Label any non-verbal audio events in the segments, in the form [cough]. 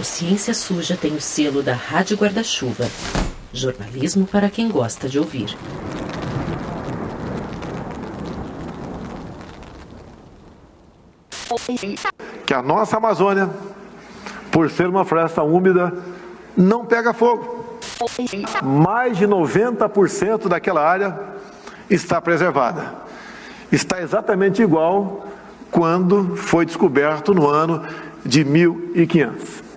O Ciência Suja tem o selo da Rádio Guarda-Chuva. Jornalismo para quem gosta de ouvir. Que a nossa Amazônia, por ser uma floresta úmida, não pega fogo. Mais de 90% daquela área está preservada. Está exatamente igual quando foi descoberto no ano de 1500.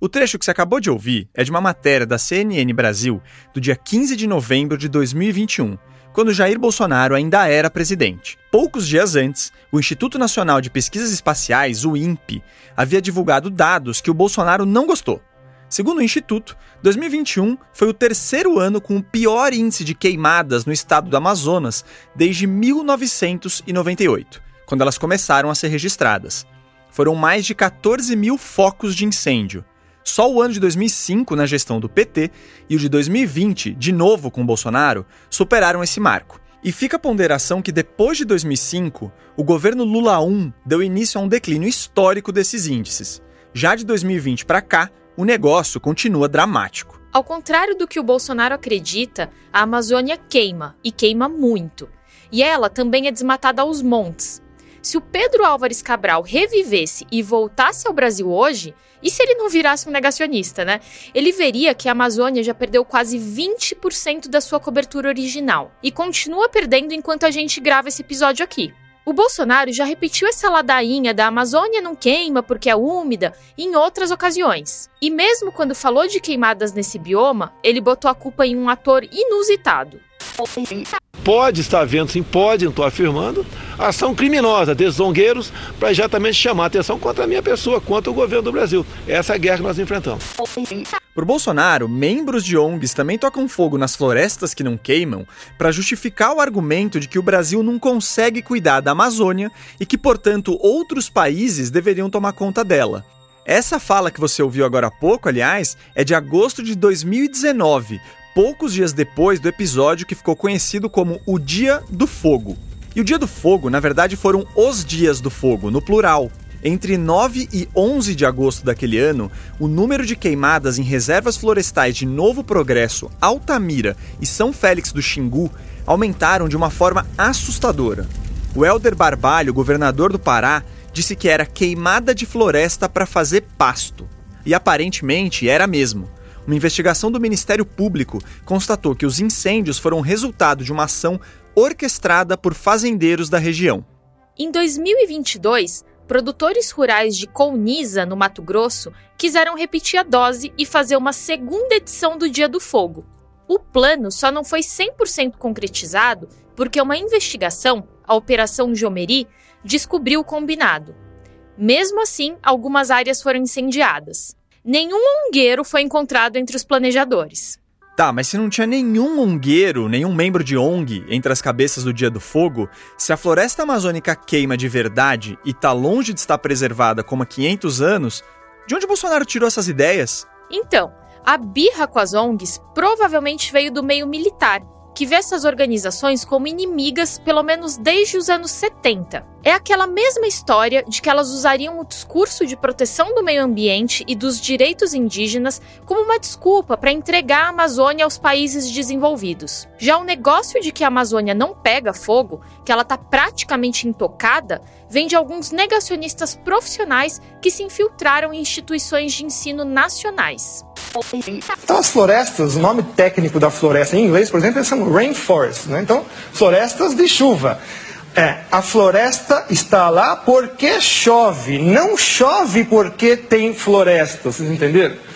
O trecho que você acabou de ouvir é de uma matéria da CNN Brasil do dia 15 de novembro de 2021, quando Jair Bolsonaro ainda era presidente. Poucos dias antes, o Instituto Nacional de Pesquisas Espaciais, o INPE, havia divulgado dados que o Bolsonaro não gostou. Segundo o Instituto, 2021 foi o terceiro ano com o pior índice de queimadas no estado do Amazonas desde 1998, quando elas começaram a ser registradas foram mais de 14 mil focos de incêndio. Só o ano de 2005, na gestão do PT, e o de 2020, de novo com Bolsonaro, superaram esse marco. E fica a ponderação que depois de 2005, o governo Lula I deu início a um declínio histórico desses índices. Já de 2020 para cá, o negócio continua dramático. Ao contrário do que o Bolsonaro acredita, a Amazônia queima, e queima muito. E ela também é desmatada aos montes, se o Pedro Álvares Cabral revivesse e voltasse ao Brasil hoje, e se ele não virasse um negacionista, né? Ele veria que a Amazônia já perdeu quase 20% da sua cobertura original e continua perdendo enquanto a gente grava esse episódio aqui. O Bolsonaro já repetiu essa ladainha da Amazônia não queima porque é úmida em outras ocasiões. E mesmo quando falou de queimadas nesse bioma, ele botou a culpa em um ator inusitado. Pode estar vendo, sim, pode, não estou afirmando, ação criminosa desses zongueiros para exatamente chamar a atenção contra a minha pessoa, contra o governo do Brasil. Essa é a guerra que nós enfrentamos. Por Bolsonaro, membros de ONGs também tocam fogo nas florestas que não queimam para justificar o argumento de que o Brasil não consegue cuidar da Amazônia e que, portanto, outros países deveriam tomar conta dela. Essa fala que você ouviu agora há pouco, aliás, é de agosto de 2019, poucos dias depois do episódio que ficou conhecido como o Dia do Fogo. E o Dia do Fogo, na verdade, foram os Dias do Fogo, no plural. Entre 9 e 11 de agosto daquele ano, o número de queimadas em reservas florestais de Novo Progresso, Altamira e São Félix do Xingu aumentaram de uma forma assustadora. O Helder Barbalho, governador do Pará, disse que era queimada de floresta para fazer pasto. E aparentemente era mesmo. Uma investigação do Ministério Público constatou que os incêndios foram resultado de uma ação orquestrada por fazendeiros da região. Em 2022, produtores rurais de Colniza, no Mato Grosso, quiseram repetir a dose e fazer uma segunda edição do Dia do Fogo. O plano só não foi 100% concretizado porque uma investigação, a Operação Jomeri, descobriu o combinado. Mesmo assim, algumas áreas foram incendiadas nenhum ongueiro foi encontrado entre os planejadores. Tá, mas se não tinha nenhum ongueiro, nenhum membro de ONG entre as cabeças do Dia do Fogo, se a floresta amazônica queima de verdade e tá longe de estar preservada como há 500 anos, de onde Bolsonaro tirou essas ideias? Então, a birra com as ONGs provavelmente veio do meio militar, que vê essas organizações como inimigas pelo menos desde os anos 70. É aquela mesma história de que elas usariam o discurso de proteção do meio ambiente e dos direitos indígenas como uma desculpa para entregar a Amazônia aos países desenvolvidos. Já o negócio de que a Amazônia não pega fogo, que ela está praticamente intocada, vem de alguns negacionistas profissionais que se infiltraram em instituições de ensino nacionais. Então, as florestas, o nome técnico da floresta em inglês, por exemplo, são rainforest, né? então, florestas de chuva. É, a floresta está lá porque chove, não chove porque tem floresta, vocês entenderam?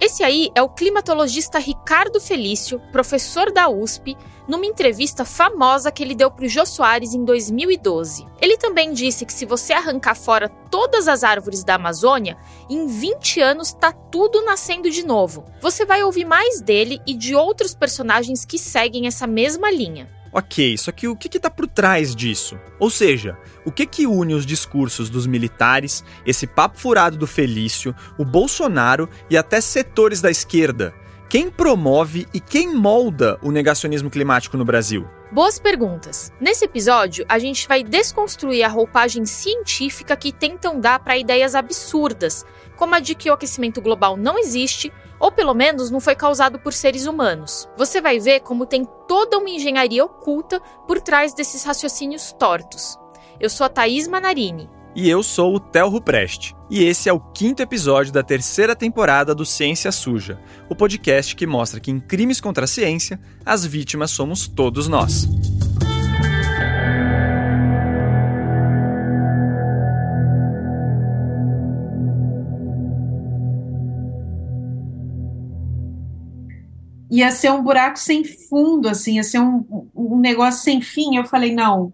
Esse aí é o climatologista Ricardo Felício, professor da USP, numa entrevista famosa que ele deu para o Jô Soares em 2012. Ele também disse que se você arrancar fora todas as árvores da Amazônia, em 20 anos tá tudo nascendo de novo. Você vai ouvir mais dele e de outros personagens que seguem essa mesma linha. Ok, só que o que está por trás disso? Ou seja, o que que une os discursos dos militares, esse papo furado do Felício, o Bolsonaro e até setores da esquerda? Quem promove e quem molda o negacionismo climático no Brasil? Boas perguntas. Nesse episódio, a gente vai desconstruir a roupagem científica que tentam dar para ideias absurdas, como a de que o aquecimento global não existe ou pelo menos não foi causado por seres humanos. Você vai ver como tem toda uma engenharia oculta por trás desses raciocínios tortos. Eu sou a Thaís Manarini. E eu sou o Telro Preste. E esse é o quinto episódio da terceira temporada do Ciência Suja, o podcast que mostra que em crimes contra a ciência, as vítimas somos todos nós. Ia ser um buraco sem fundo, assim, ia ser um, um negócio sem fim. Eu falei, não,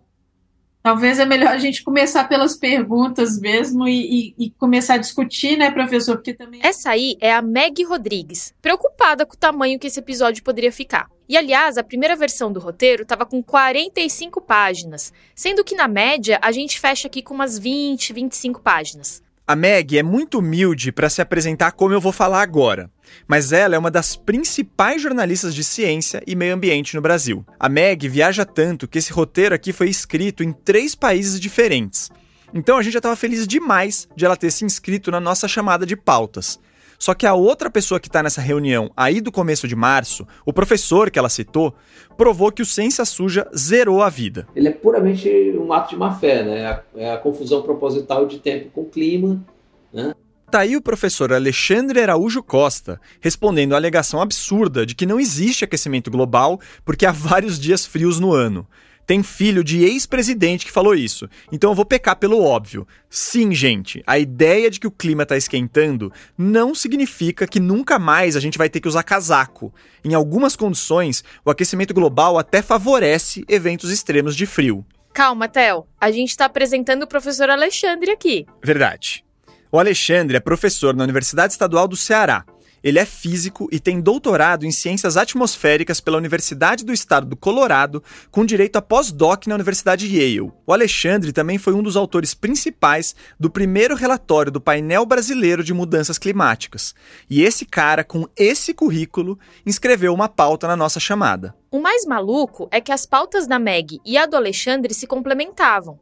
talvez é melhor a gente começar pelas perguntas mesmo e, e, e, começar a discutir, né, professor? Porque também. Essa aí é a Meg Rodrigues, preocupada com o tamanho que esse episódio poderia ficar. E aliás, a primeira versão do roteiro estava com 45 páginas, sendo que na média a gente fecha aqui com umas 20, 25 páginas. A Meg é muito humilde para se apresentar como eu vou falar agora, mas ela é uma das principais jornalistas de ciência e meio ambiente no Brasil. A Meg viaja tanto que esse roteiro aqui foi escrito em três países diferentes. Então a gente já estava feliz demais de ela ter se inscrito na nossa chamada de pautas. Só que a outra pessoa que está nessa reunião aí do começo de março, o professor que ela citou, provou que o Ciência Suja zerou a vida. Ele é puramente um ato de má fé, né? É a, é confusão proposital de tempo com clima, né? Tá aí o professor Alexandre Araújo Costa respondendo à alegação absurda de que não existe aquecimento global porque há vários dias frios no ano. Tem filho de ex-presidente que falou isso. Então eu vou pecar pelo óbvio. Sim, gente, a ideia de que o clima está esquentando não significa que nunca mais a gente vai ter que usar casaco. Em algumas condições, o aquecimento global até favorece eventos extremos de frio. Calma, Theo. A gente está apresentando o professor Alexandre aqui. Verdade. O Alexandre é professor na Universidade Estadual do Ceará ele é físico e tem doutorado em ciências atmosféricas pela Universidade do Estado do Colorado, com direito a pós-doc na Universidade Yale. O Alexandre também foi um dos autores principais do primeiro relatório do painel brasileiro de mudanças climáticas. E esse cara, com esse currículo, inscreveu uma pauta na nossa chamada. O mais maluco é que as pautas da Meg e a do Alexandre se complementavam.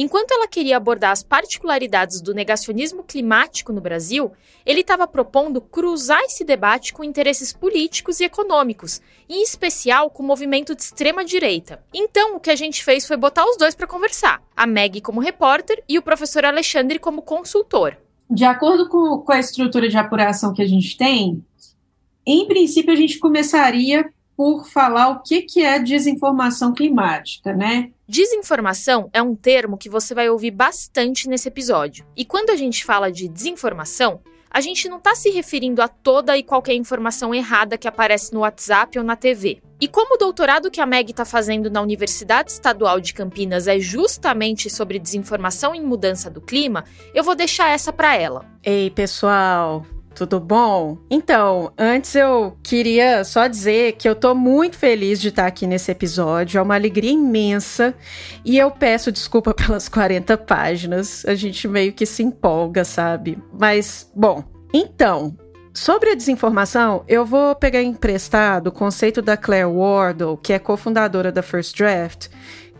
Enquanto ela queria abordar as particularidades do negacionismo climático no Brasil, ele estava propondo cruzar esse debate com interesses políticos e econômicos, em especial com o movimento de extrema direita. Então, o que a gente fez foi botar os dois para conversar: a Meg como repórter e o professor Alexandre como consultor. De acordo com, com a estrutura de apuração que a gente tem, em princípio a gente começaria por falar o que, que é desinformação climática, né? Desinformação é um termo que você vai ouvir bastante nesse episódio. E quando a gente fala de desinformação, a gente não está se referindo a toda e qualquer informação errada que aparece no WhatsApp ou na TV. E como o doutorado que a Meg está fazendo na Universidade Estadual de Campinas é justamente sobre desinformação em mudança do clima, eu vou deixar essa para ela. Ei, pessoal, tudo bom? Então, antes eu queria só dizer que eu tô muito feliz de estar aqui nesse episódio, é uma alegria imensa e eu peço desculpa [laughs] pelas 40 páginas, a gente meio que se empolga, sabe? Mas, bom, então, Sobre a desinformação, eu vou pegar emprestado o conceito da Claire Wardle, que é cofundadora da First Draft,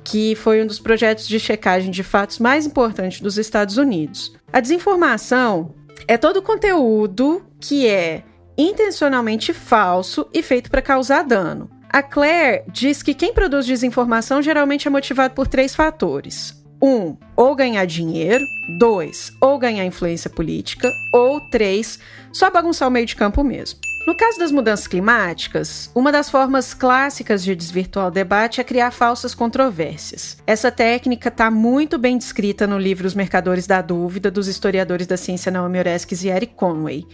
que foi um dos projetos de checagem de fatos mais importantes dos Estados Unidos. A desinformação é todo conteúdo que é intencionalmente falso e feito para causar dano. A Claire diz que quem produz desinformação geralmente é motivado por três fatores. Um, ou ganhar dinheiro. Dois, ou ganhar influência política. Ou três, só bagunçar o meio de campo mesmo. No caso das mudanças climáticas, uma das formas clássicas de desvirtuar o debate é criar falsas controvérsias. Essa técnica está muito bem descrita no livro Os Mercadores da Dúvida, dos historiadores da ciência Naomi Oreskes e Eric Conway.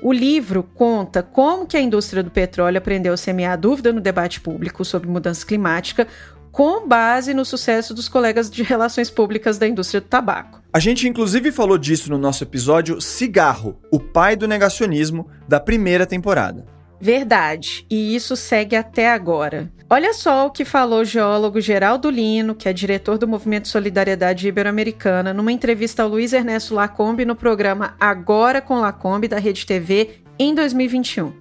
O livro conta como que a indústria do petróleo aprendeu a semear dúvida no debate público sobre mudança climática, com base no sucesso dos colegas de relações públicas da indústria do tabaco. A gente inclusive falou disso no nosso episódio Cigarro, o pai do negacionismo, da primeira temporada. Verdade, e isso segue até agora. Olha só o que falou o geólogo Geraldo Lino, que é diretor do Movimento Solidariedade Ibero-Americana, numa entrevista ao Luiz Ernesto Lacombe no programa Agora com Lacombe da Rede TV em 2021.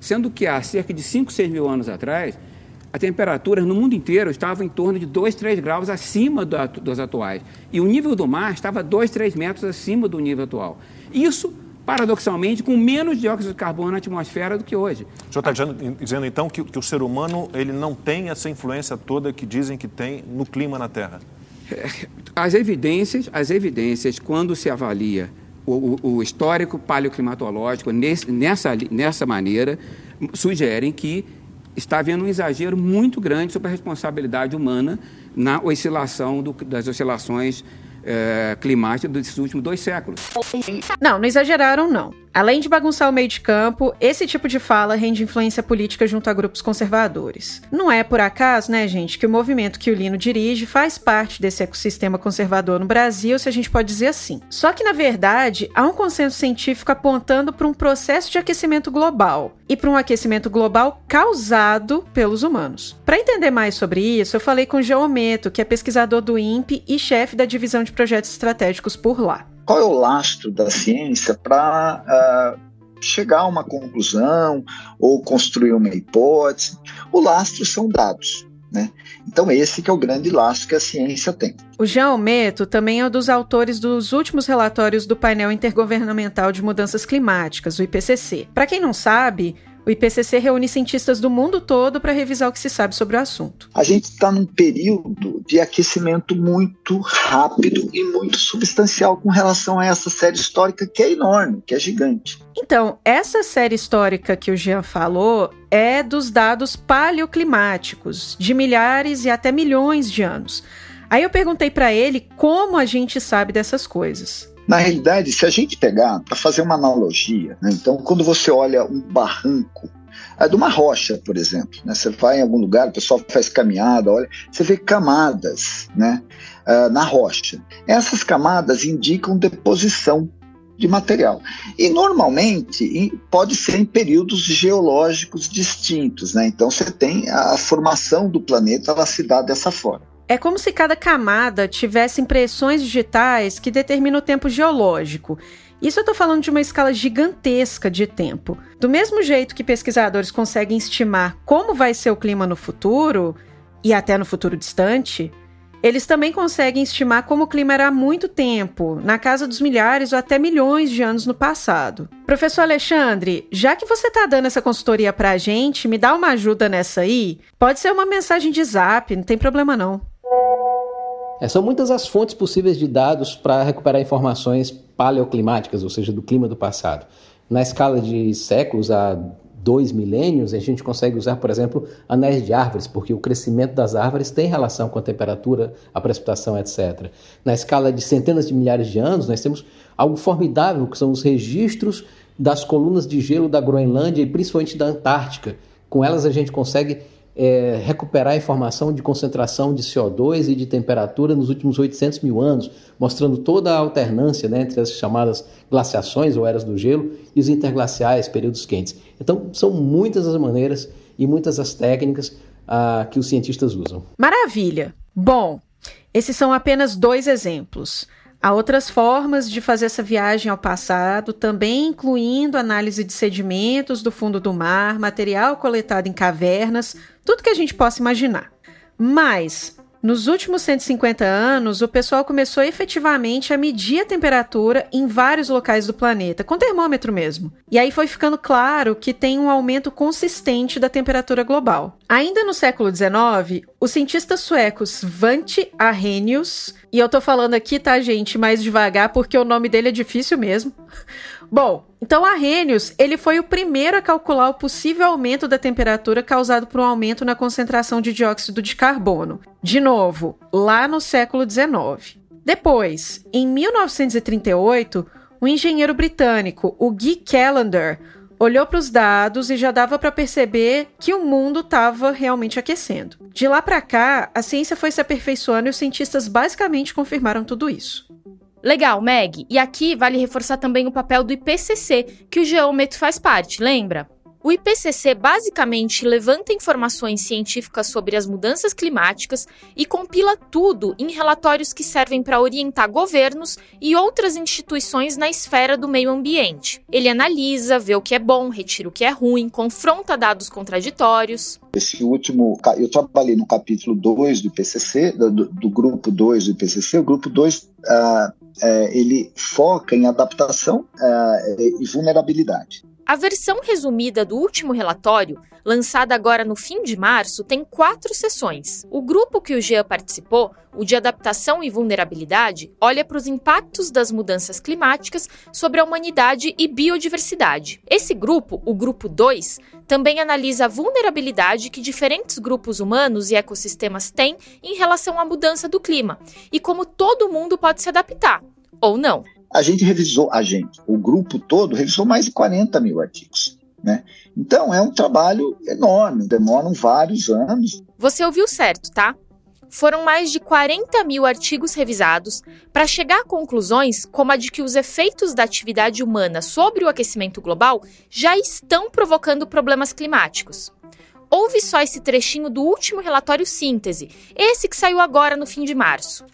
Sendo que há cerca de 5, 6 mil anos atrás, a temperatura no mundo inteiro estava em torno de 2, 3 graus acima da, dos atuais. E o nível do mar estava 2, 3 metros acima do nível atual. Isso, paradoxalmente, com menos dióxido de carbono na atmosfera do que hoje. O senhor está dizendo, dizendo, então que, que, o ser humano ele não tem essa influência toda que dizem que tem no clima na Terra? As evidências, as evidências, quando se avalia o, o, histórico paleoclimatológico nesse, nessa, nessa maneira, sugerem que está havendo um exagero muito grande sobre a responsabilidade humana na oscilação do, das oscilações é, climáticas desses últimos dois séculos. Não, não exageraram, não. Além de bagunçar o meio de campo, esse tipo de fala rende influência política junto a grupos conservadores. Não é por acaso, né, gente, que o movimento que o Lino dirige faz parte desse ecossistema conservador no Brasil, se a gente pode dizer assim. Só que, na verdade, há um consenso científico apontando para um processo de aquecimento global e para um aquecimento global causado pelos humanos. Para entender mais sobre isso, eu falei com Geometo, que é pesquisador do INPE e chefe da divisão de projetos estratégicos por lá qual é o lastro da ciência para uh, ah, chegar a uma conclusão ou construir uma hipótese? O lastro são dados. Né? Então esse que é o grande lastro que a ciência tem. O Jean Almeto também é um dos autores dos últimos relatórios do painel intergovernamental de mudanças climáticas, o IPCC. Para quem não sabe, o IPCC reúne cientistas do mundo todo para revisar o que se sabe sobre o assunto. A gente está num período de aquecimento muito rápido e muito substancial com relação a essa série histórica que é enorme, que é gigante. Então, essa série histórica que o Jean falou é dos dados paleoclimáticos, de milhares e até milhões de anos. Aí eu perguntei para ele como a gente sabe dessas coisas. Na realidade, se a gente pegar, para fazer uma analogia, né, então quando você olha um barranco, é de uma rocha, por exemplo, né, você vai em algum lugar, o pessoal faz caminhada, olha, você vê camadas né, uh, na rocha. Essas camadas indicam deposição de material. E normalmente pode ser em períodos geológicos distintos, né? Então você tem a formação do planeta, ela se dá dessa forma. É como se cada camada tivesse impressões digitais que determinam o tempo geológico. Isso eu estou falando de uma escala gigantesca de tempo. Do mesmo jeito que pesquisadores conseguem estimar como vai ser o clima no futuro, e até no futuro distante, eles também conseguem estimar como o clima era há muito tempo, na casa dos milhares ou até milhões de anos no passado. Professor Alexandre, já que você está dando essa consultoria para a gente, me dá uma ajuda nessa aí? Pode ser uma mensagem de zap, não tem problema não. É, são muitas as fontes possíveis de dados para recuperar informações paleoclimáticas, ou seja, do clima do passado. Na escala de séculos a dois milênios, a gente consegue usar, por exemplo, anéis de árvores, porque o crescimento das árvores tem relação com a temperatura, a precipitação, etc. Na escala de centenas de milhares de anos, nós temos algo formidável, que são os registros das colunas de gelo da Groenlândia e principalmente da Antártica. Com elas a gente consegue é, recuperar a informação de concentração de CO2 e de temperatura nos últimos 800 mil anos, mostrando toda a alternância né, entre as chamadas glaciações ou eras do gelo e os interglaciais, períodos quentes. Então, são muitas as maneiras e muitas as técnicas ah, que os cientistas usam. Maravilha! Bom, esses são apenas dois exemplos. Há outras formas de fazer essa viagem ao passado, também incluindo análise de sedimentos do fundo do mar, material coletado em cavernas, tudo que a gente possa imaginar. Mas nos últimos 150 anos, o pessoal começou efetivamente a medir a temperatura em vários locais do planeta, com termômetro mesmo. E aí foi ficando claro que tem um aumento consistente da temperatura global. Ainda no século XIX, os cientistas suecos Svante Arrhenius, e eu tô falando aqui, tá, gente, mais devagar porque o nome dele é difícil mesmo. Bom, então Arrhenius, ele foi o primeiro a calcular o possível aumento da temperatura causado por um aumento na concentração de dióxido de carbono. De novo, lá no século XIX. Depois, em 1938, o engenheiro britânico, o Guy Callender, olhou para os dados e já dava para perceber que o mundo estava realmente aquecendo. De lá para cá, a ciência foi se aperfeiçoando e os cientistas basicamente confirmaram tudo isso. Legal, Meg. E aqui vale reforçar também o papel do IPCC, que o Geômetro faz parte, lembra? O IPCC basicamente levanta informações científicas sobre as mudanças climáticas e compila tudo em relatórios que servem para orientar governos e outras instituições na esfera do meio ambiente. Ele analisa, vê o que é bom, retira o que é ruim, confronta dados contraditórios. Esse último, eu trabalhei no capítulo 2 do IPCC, do, do grupo 2 do IPCC. O grupo 2 uh, uh, ele foca em adaptação uh, e vulnerabilidade. A versão resumida do último relatório, lançada agora no fim de março, tem quatro sessões. O grupo que o Jean participou, o de adaptação e vulnerabilidade, olha para os impactos das mudanças climáticas sobre a humanidade e biodiversidade. Esse grupo, o grupo 2, também analisa a vulnerabilidade que diferentes grupos humanos e ecossistemas têm em relação à mudança do clima e como todo mundo pode se adaptar, ou não. A gente revisou, a gente, o grupo todo revisou mais de 40 mil artigos. Né? Então é um trabalho enorme, demoram vários anos. Você ouviu certo, tá? Foram mais de 40 mil artigos revisados para chegar a conclusões como a de que os efeitos da atividade humana sobre o aquecimento global já estão provocando problemas climáticos. Ouve só esse trechinho do último relatório síntese, esse que saiu agora no fim de março.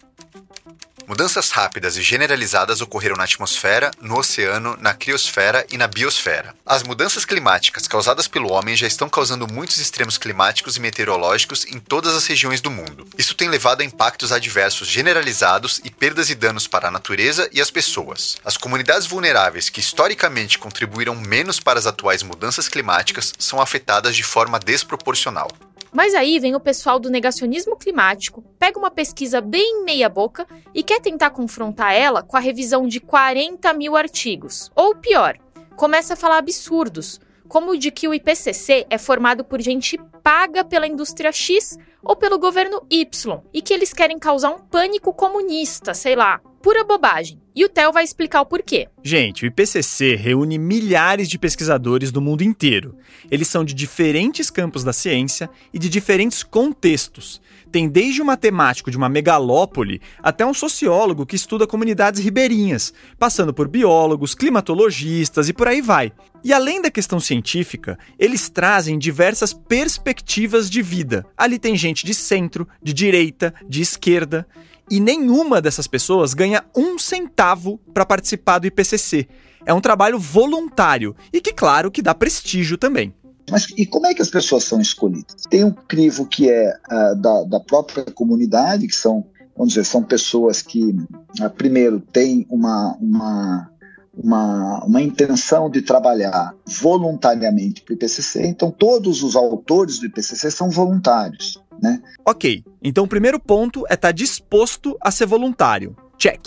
Mudanças rápidas e generalizadas ocorreram na atmosfera, no oceano, na criosfera e na biosfera. As mudanças climáticas causadas pelo homem já estão causando muitos extremos climáticos e meteorológicos em todas as regiões do mundo. Isso tem levado a impactos adversos generalizados e perdas e danos para a natureza e as pessoas. As comunidades vulneráveis que historicamente contribuíram menos para as atuais mudanças climáticas são afetadas de forma desproporcional. Mas aí vem o pessoal do negacionismo climático, pega uma pesquisa bem meia-boca e quer tentar confrontar ela com a revisão de 40 mil artigos. Ou pior, começa a falar absurdos, como o de que o IPCC é formado por gente paga pela indústria X ou pelo governo Y e que eles querem causar um pânico comunista, sei lá. Pura bobagem. E o Theo vai explicar o porquê. Gente, o IPCC reúne milhares de pesquisadores do mundo inteiro. Eles são de diferentes campos da ciência e de diferentes contextos. Tem desde um matemático de uma megalópole até um sociólogo que estuda comunidades ribeirinhas, passando por biólogos, climatologistas e por aí vai. E além da questão científica, eles trazem diversas perspectivas de vida. Ali tem gente de centro, de direita, de esquerda e nenhuma dessas pessoas ganha um centavo para participar do IPCC. É um trabalho voluntário e que, claro, que dá prestígio também. Mas e como é que as pessoas são escolhidas? Tem um crivo que é uh, da, da, própria comunidade, que são, vamos dizer, são pessoas que, uh, primeiro, têm uma, uma, uma, uma intenção de trabalhar voluntariamente para o IPCC, então todos os autores do IPCC são voluntários né? Ok, então o primeiro ponto é estar tá disposto a ser voluntário. Check.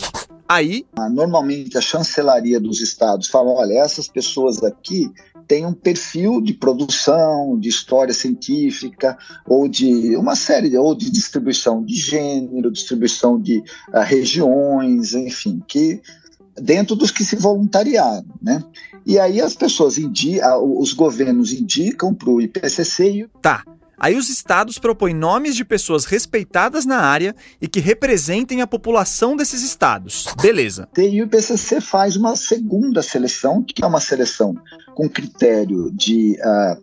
Aí. Ah, normalmente a chancelaria dos estados fala: olha, essas pessoas aqui têm um perfil de produção, de história científica, ou de uma série, ou de distribuição de gênero, distribuição de uh, regiões, enfim, que dentro dos que se voluntariaram, né? E aí as pessoas indicam, os governos indicam para o IPCC e... Tá, Aí os estados propõem nomes de pessoas respeitadas na área e que representem a população desses estados. Beleza. E o IPCC faz uma segunda seleção, que é uma seleção com critério de, uh,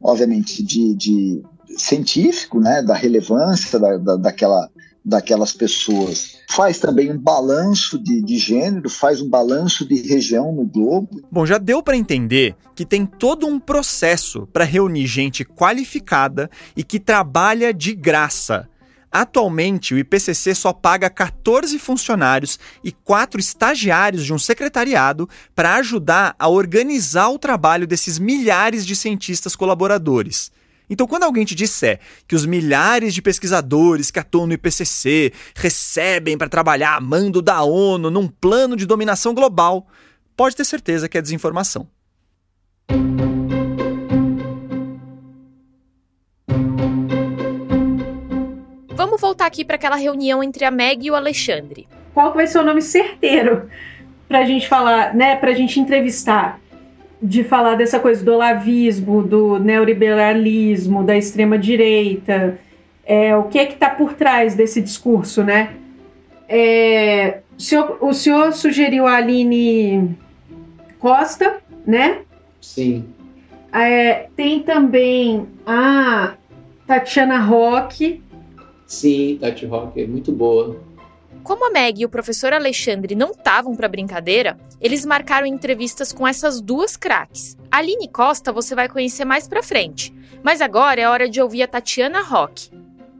obviamente, de, de, científico, né, da relevância da, da, daquela daquelas pessoas. Faz também um balanço de, de gênero, faz um balanço de região no globo. Bom, já deu para entender que tem todo um processo para reunir gente qualificada e que trabalha de graça. Atualmente, o IPCC só paga 14 funcionários e 4 estagiários de um secretariado para ajudar a organizar o trabalho desses milhares de cientistas colaboradores. Então, quando alguém te disser que os milhares de pesquisadores que atuam no IPCC recebem para trabalhar a mando da ONU num plano de dominação global, pode ter certeza que é desinformação. Vamos voltar aqui para aquela reunião entre a Meg e o Alexandre. Qual vai ser o nome certeiro para a gente falar, né? Para a gente entrevistar? De falar dessa coisa do olavismo, do neoliberalismo, da extrema direita, é, o que é que está por trás desse discurso, né? É, o, senhor, o senhor sugeriu a Aline Costa, né? Sim. É, tem também a Tatiana Roque. Sim, Tati Roque é muito boa. Como a Meg e o professor Alexandre não estavam para brincadeira, eles marcaram entrevistas com essas duas craques. A Aline Costa você vai conhecer mais para frente, mas agora é hora de ouvir a Tatiana Roque.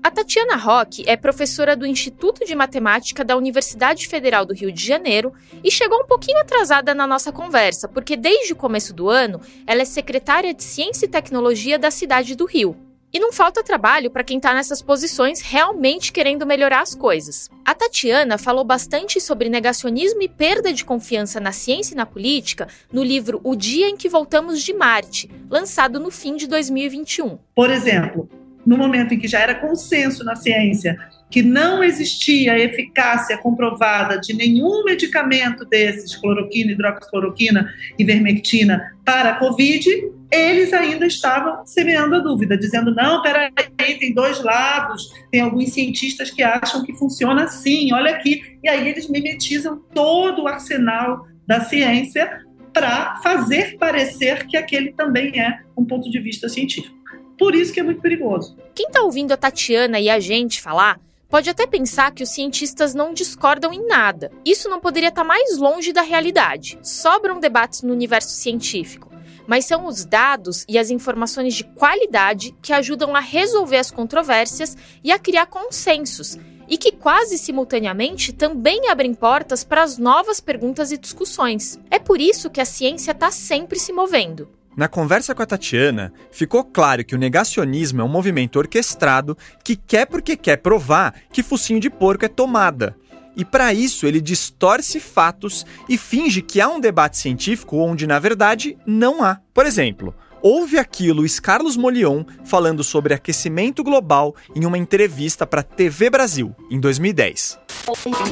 A Tatiana Roque é professora do Instituto de Matemática da Universidade Federal do Rio de Janeiro e chegou um pouquinho atrasada na nossa conversa, porque desde o começo do ano ela é secretária de Ciência e Tecnologia da cidade do Rio. E não falta trabalho para quem está nessas posições realmente querendo melhorar as coisas. A Tatiana falou bastante sobre negacionismo e perda de confiança na ciência e na política no livro O Dia em que Voltamos de Marte, lançado no fim de 2021. Por exemplo, no momento em que já era consenso na ciência que não existia eficácia comprovada de nenhum medicamento desses, cloroquina, hidroxicloroquina e vermectina, para a Covid, eles ainda estavam semeando a dúvida, dizendo: não, peraí, tem dois lados, tem alguns cientistas que acham que funciona assim, olha aqui. E aí eles mimetizam todo o arsenal da ciência para fazer parecer que aquele também é um ponto de vista científico. Por isso que é muito perigoso. Quem está ouvindo a Tatiana e a gente falar pode até pensar que os cientistas não discordam em nada. Isso não poderia estar tá mais longe da realidade. Sobram debates no universo científico mas são os dados e as informações de qualidade que ajudam a resolver as controvérsias e a criar consensos, e que quase simultaneamente também abrem portas para as novas perguntas e discussões. É por isso que a ciência está sempre se movendo. Na conversa com a Tatiana, ficou claro que o negacionismo é um movimento orquestrado que quer porque quer provar que focinho de porco é tomada e para isso ele distorce fatos e finge que há um debate científico onde na verdade não há. Por exemplo, houve aqui Luiz Carlos Molion falando sobre aquecimento global em uma entrevista para TV Brasil em 2010.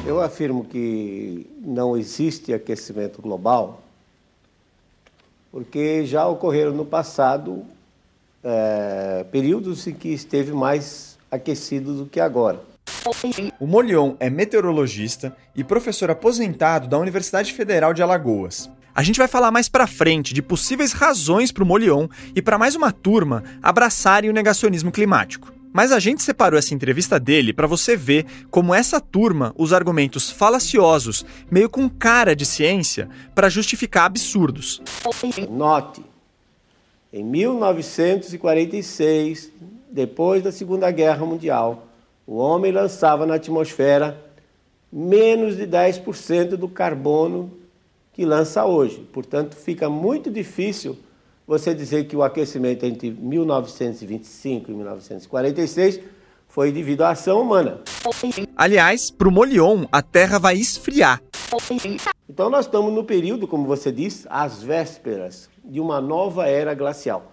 Eu afirmo que não existe aquecimento global porque já ocorreram no passado é, períodos em que esteve mais aquecido do que agora. O Molion é meteorologista e professor aposentado da Universidade Federal de Alagoas. A gente vai falar mais pra frente de possíveis razões para o Molion e para mais uma turma abraçarem o negacionismo climático. Mas a gente separou essa entrevista dele para você ver como essa turma usa argumentos falaciosos, meio com cara de ciência, para justificar absurdos. Note, em 1946, depois da Segunda Guerra Mundial, o homem lançava na atmosfera menos de 10% do carbono que lança hoje. Portanto, fica muito difícil você dizer que o aquecimento entre 1925 e 1946 foi devido à ação humana. Aliás, para o Molion, a Terra vai esfriar. Então nós estamos no período, como você disse, às vésperas de uma nova era glacial.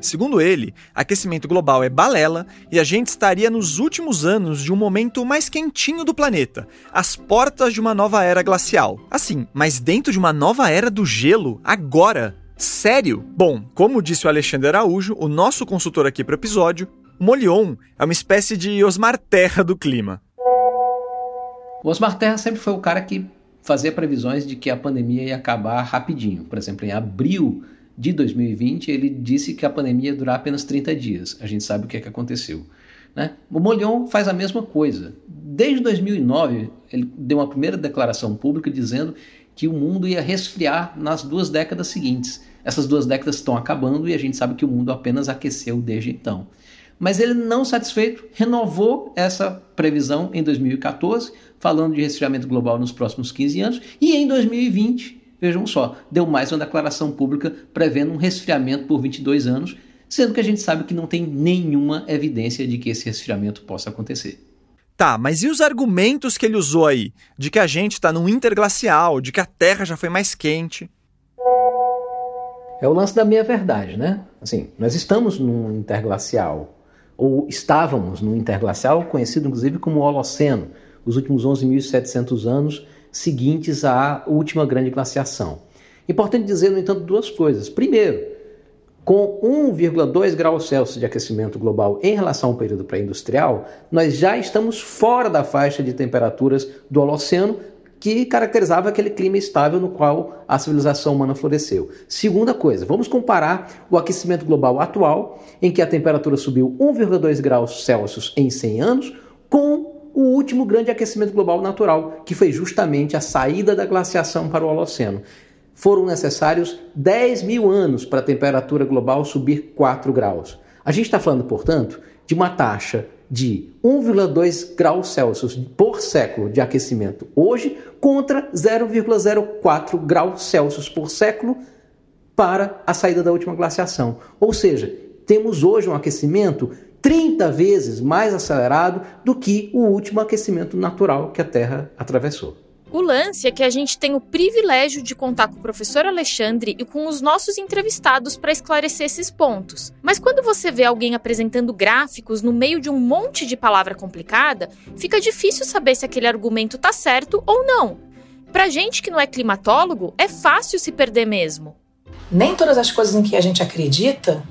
Segundo ele, aquecimento global é balela e a gente estaria nos últimos anos de um momento mais quentinho do planeta, às portas de uma nova era glacial. Assim, mas dentro de uma nova era do gelo, agora. Sério? Bom, como disse o Alexandre Araújo, o nosso consultor aqui para o episódio, o Molion é uma espécie de Osmar Terra do clima. O Osmar Terra sempre foi o cara que fazia previsões de que a pandemia ia acabar rapidinho. Por exemplo, em abril de 2020, ele disse que a pandemia ia durar apenas 30 dias. A gente sabe o que, é que aconteceu. Né? O Molion faz a mesma coisa. Desde 2009, ele deu uma primeira declaração pública dizendo que o mundo ia resfriar nas duas décadas seguintes. Essas duas décadas estão acabando e a gente sabe que o mundo apenas aqueceu desde então. Mas ele, não satisfeito, renovou essa previsão em 2014, falando de resfriamento global nos próximos 15 anos, e em 2020, vejam só, deu mais uma declaração pública prevendo um resfriamento por 22 anos, sendo que a gente sabe que não tem nenhuma evidência de que esse resfriamento possa acontecer. Tá, mas e os argumentos que ele usou aí? De que a gente está num interglacial, de que a Terra já foi mais quente? É o lance da meia-verdade, né? Assim, nós estamos num interglacial ou estávamos no interglacial, conhecido inclusive como Holoceno, os últimos 11.700 anos seguintes à última grande glaciação. Importante dizer, no entanto, duas coisas. Primeiro, com 1,2 graus Celsius de aquecimento global em relação ao período pré-industrial, nós já estamos fora da faixa de temperaturas do Holoceno que caracterizava aquele clima estável no qual a civilização humana floresceu. Segunda coisa, vamos comparar o aquecimento global atual, em que a temperatura subiu 1,2 graus Celsius em 100 anos, com o último grande aquecimento global natural, que foi justamente a saída da glaciação para o Holoceno. Foram necessários 10 mil anos para a temperatura global subir 4 graus. A gente está falando, portanto, de uma taxa de 1,2 graus Celsius por século de aquecimento hoje contra 0,04 graus Celsius por século para a saída da última glaciação. Ou seja, temos hoje um aquecimento 30 vezes mais acelerado do que o último aquecimento natural que a Terra atravessou. O lance é que a gente tem o privilégio de contar com o professor Alexandre e com os nossos entrevistados para esclarecer esses pontos. Mas quando você vê alguém apresentando gráficos no meio de um monte de palavra complicada, fica difícil saber se aquele argumento está certo ou não. Pra gente que não é climatólogo, é fácil se perder mesmo. Nem todas as coisas em que a gente acredita,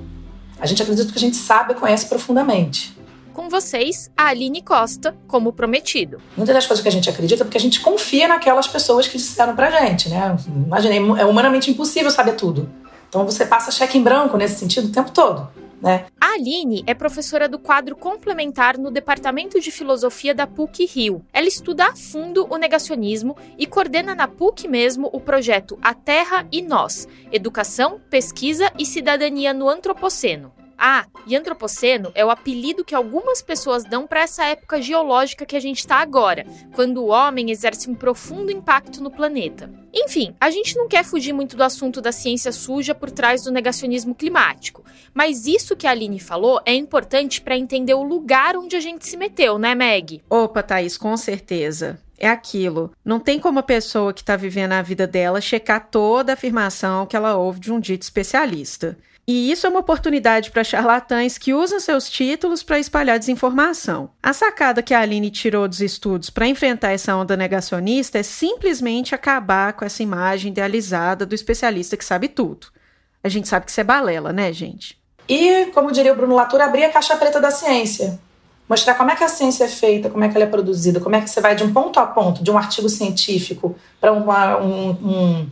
a gente acredita que a gente sabe e conhece profundamente com vocês a Aline Costa, como prometido. Muitas das coisas que a gente acredita é porque a gente confia naquelas pessoas que disseram pra gente, né? Imaginei, é humanamente impossível saber tudo. Então você passa cheque em branco nesse sentido o tempo todo. Né? A Aline é professora do quadro complementar no Departamento de Filosofia da PUC Rio. Ela estuda a fundo o negacionismo e coordena na PUC mesmo o projeto A Terra e Nós Educação, Pesquisa e Cidadania no Antropoceno. Ah, e antropoceno é o apelido que algumas pessoas dão para essa época geológica que a gente está agora, quando o homem exerce um profundo impacto no planeta. Enfim, a gente não quer fugir muito do assunto da ciência suja por trás do negacionismo climático, mas isso que a Aline falou é importante para entender o lugar onde a gente se meteu, né, Meg? Opa, Thaís, com certeza é aquilo. Não tem como a pessoa que está vivendo a vida dela checar toda a afirmação que ela ouve de um dito especialista. E isso é uma oportunidade para charlatães que usam seus títulos para espalhar desinformação. A sacada que a Aline tirou dos estudos para enfrentar essa onda negacionista é simplesmente acabar com essa imagem idealizada do especialista que sabe tudo. A gente sabe que isso é balela, né, gente? E, como diria o Bruno Latour, abrir a caixa preta da ciência. Mostrar como é que a ciência é feita, como é que ela é produzida, como é que você vai de um ponto a ponto, de um artigo científico para um, um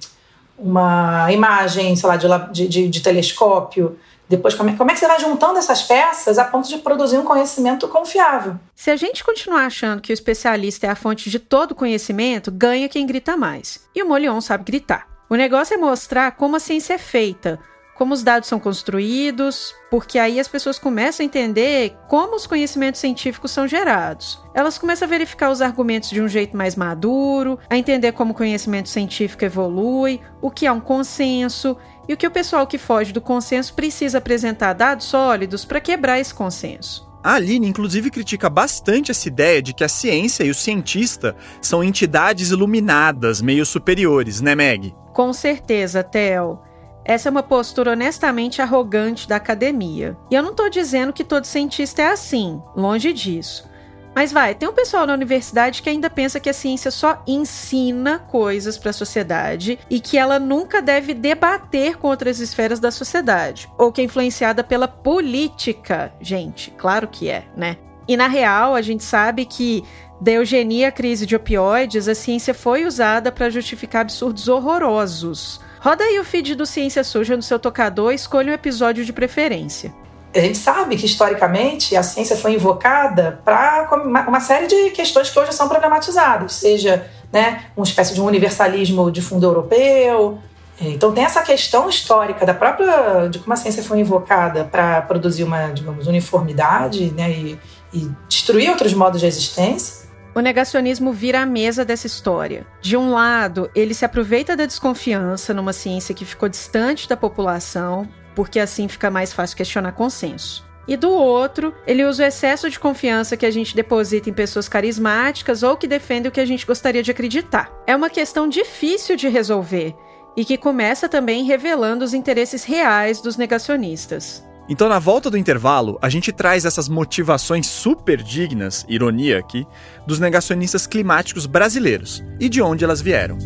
uma imagem, sei lá, de, de, de telescópio. Depois, como é, como é, que você vai juntando essas peças a ponto de produzir um conhecimento confiável? Se a gente continuar achando que o especialista é a fonte de todo conhecimento, ganha quem grita mais. E o Molion sabe gritar. O negócio é mostrar como a ciência é feita, como os dados são construídos, porque aí as pessoas começam a entender como os conhecimentos científicos são gerados. Elas começam a verificar os argumentos de um jeito mais maduro, a entender como o conhecimento científico evolui, o que é um consenso e o que o pessoal que foge do consenso precisa apresentar dados sólidos para quebrar esse consenso. A Aline, inclusive, critica bastante essa ideia de que a ciência e o cientista são entidades iluminadas, meio superiores, né, Meg? Com certeza, Theo. Essa é uma postura honestamente arrogante da academia. E eu não estou dizendo que todo cientista é assim, longe disso. Mas vai, tem um pessoal na universidade que ainda pensa que a ciência só ensina coisas para a sociedade e que ela nunca deve debater com outras esferas da sociedade, ou que é influenciada pela política. Gente, claro que é, né? E na real, a gente sabe que da eugenia à crise de opioides, a ciência foi usada para justificar absurdos horrorosos Roda aí o feed do Ciência Suja no seu tocador e escolha um episódio de preferência. A gente sabe que, historicamente, a ciência foi invocada para uma série de questões que hoje são problematizadas, seja né, uma espécie de um universalismo de fundo europeu. Então, tem essa questão histórica da própria de como a ciência foi invocada para produzir uma, digamos, uniformidade né, e, e destruir outros modos de existência. O negacionismo vira a mesa dessa história. De um lado, ele se aproveita da desconfiança numa ciência que ficou distante da população, porque assim fica mais fácil questionar consenso. E do outro, ele usa o excesso de confiança que a gente deposita em pessoas carismáticas ou que defendem o que a gente gostaria de acreditar. É uma questão difícil de resolver e que começa também revelando os interesses reais dos negacionistas. Então, na volta do intervalo, a gente traz essas motivações super dignas, ironia aqui, dos negacionistas climáticos brasileiros e de onde elas vieram.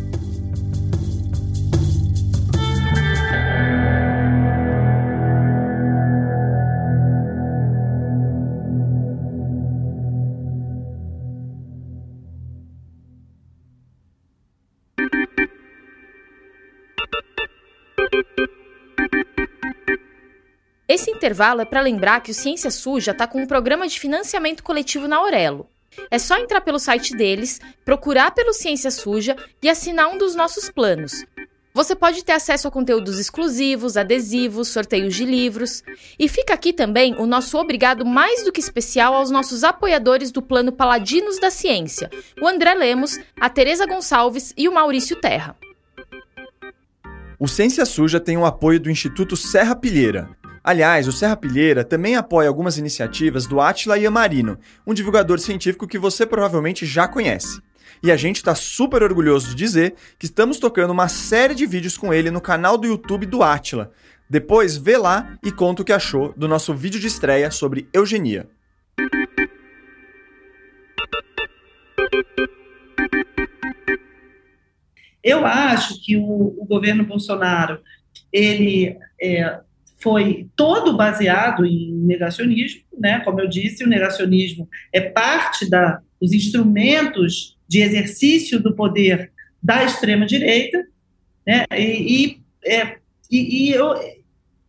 Esse intervalo é para lembrar que o Ciência Suja está com um programa de financiamento coletivo na Aurelo. É só entrar pelo site deles, procurar pelo Ciência Suja e assinar um dos nossos planos. Você pode ter acesso a conteúdos exclusivos, adesivos, sorteios de livros. E fica aqui também o nosso obrigado mais do que especial aos nossos apoiadores do Plano Paladinos da Ciência, o André Lemos, a Teresa Gonçalves e o Maurício Terra. O Ciência Suja tem o apoio do Instituto Serra Pilheira. Aliás, o Serra Pilheira também apoia algumas iniciativas do Atila Yamarino, um divulgador científico que você provavelmente já conhece. E a gente está super orgulhoso de dizer que estamos tocando uma série de vídeos com ele no canal do YouTube do Atila. Depois vê lá e conta o que achou do nosso vídeo de estreia sobre eugenia. Eu acho que o, o governo Bolsonaro ele é, foi todo baseado em negacionismo, né? Como eu disse, o negacionismo é parte da, dos instrumentos de exercício do poder da extrema direita, né? E, e, é, e, e eu,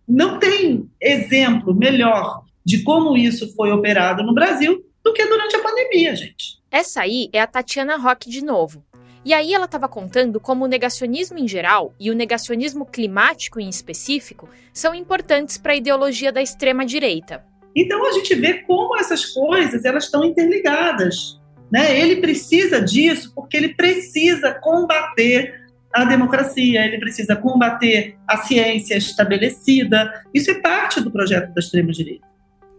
não tem exemplo melhor de como isso foi operado no Brasil do que durante a pandemia, gente. Essa aí é a Tatiana Roque de novo. E aí ela estava contando como o negacionismo em geral e o negacionismo climático em específico são importantes para a ideologia da extrema direita. Então a gente vê como essas coisas elas estão interligadas. Né? Ele precisa disso porque ele precisa combater a democracia, ele precisa combater a ciência estabelecida. Isso é parte do projeto da extrema direita.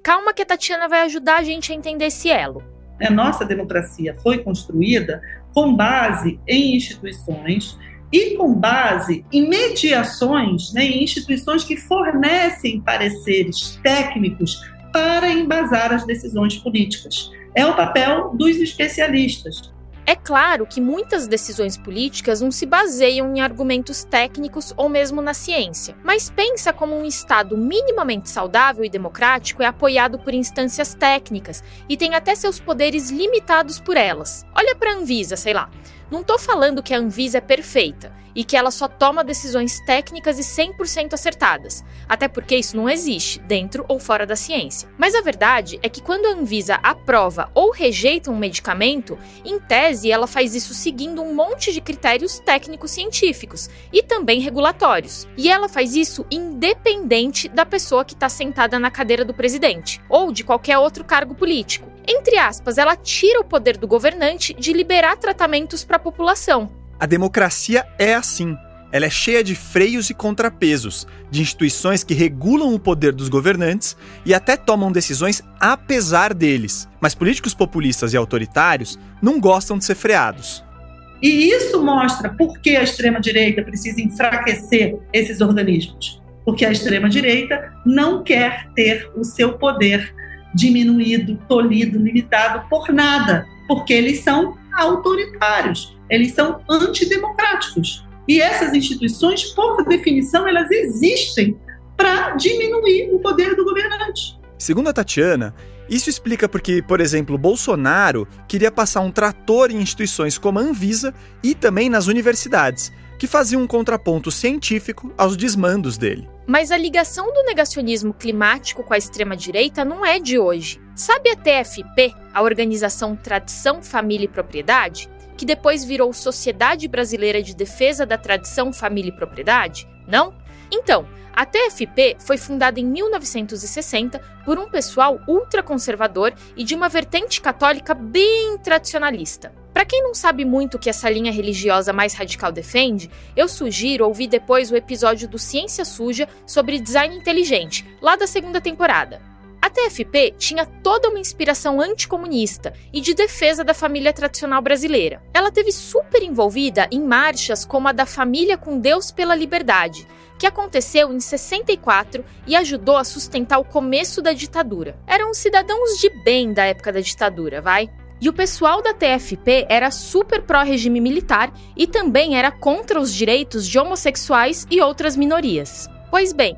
Calma que a Tatiana vai ajudar a gente a entender esse elo. A nossa democracia foi construída com base em instituições e com base em mediações, né, em instituições que fornecem pareceres técnicos para embasar as decisões políticas. É o papel dos especialistas. É claro que muitas decisões políticas não se baseiam em argumentos técnicos ou mesmo na ciência, mas pensa como um Estado minimamente saudável e democrático é apoiado por instâncias técnicas e tem até seus poderes limitados por elas. Olha para a Anvisa, sei lá. Não estou falando que a Anvisa é perfeita e que ela só toma decisões técnicas e 100% acertadas, até porque isso não existe, dentro ou fora da ciência. Mas a verdade é que quando a Anvisa aprova ou rejeita um medicamento, em tese ela faz isso seguindo um monte de critérios técnicos científicos e também regulatórios. E ela faz isso independente da pessoa que está sentada na cadeira do presidente ou de qualquer outro cargo político. Entre aspas, ela tira o poder do governante de liberar tratamentos para a população. A democracia é assim. Ela é cheia de freios e contrapesos, de instituições que regulam o poder dos governantes e até tomam decisões apesar deles. Mas políticos populistas e autoritários não gostam de ser freados. E isso mostra por que a extrema-direita precisa enfraquecer esses organismos. Porque a extrema-direita não quer ter o seu poder diminuído, tolhido, limitado por nada, porque eles são autoritários eles são antidemocráticos. E essas instituições, por definição, elas existem para diminuir o poder do governante. Segundo a Tatiana, isso explica porque, por exemplo, Bolsonaro queria passar um trator em instituições como a Anvisa e também nas universidades, que faziam um contraponto científico aos desmandos dele. Mas a ligação do negacionismo climático com a extrema-direita não é de hoje. Sabe a TFP, a organização Tradição, Família e Propriedade? Que depois virou Sociedade Brasileira de Defesa da Tradição, Família e Propriedade? Não? Então, a TFP foi fundada em 1960 por um pessoal ultraconservador e de uma vertente católica bem tradicionalista. Para quem não sabe muito o que essa linha religiosa mais radical defende, eu sugiro ouvir depois o episódio do Ciência Suja sobre design inteligente, lá da segunda temporada. A TFP tinha toda uma inspiração anticomunista e de defesa da família tradicional brasileira. Ela teve super envolvida em marchas como a da Família com Deus pela Liberdade, que aconteceu em 64 e ajudou a sustentar o começo da ditadura. Eram cidadãos de bem da época da ditadura, vai? E o pessoal da TFP era super pró-regime militar e também era contra os direitos de homossexuais e outras minorias. Pois bem,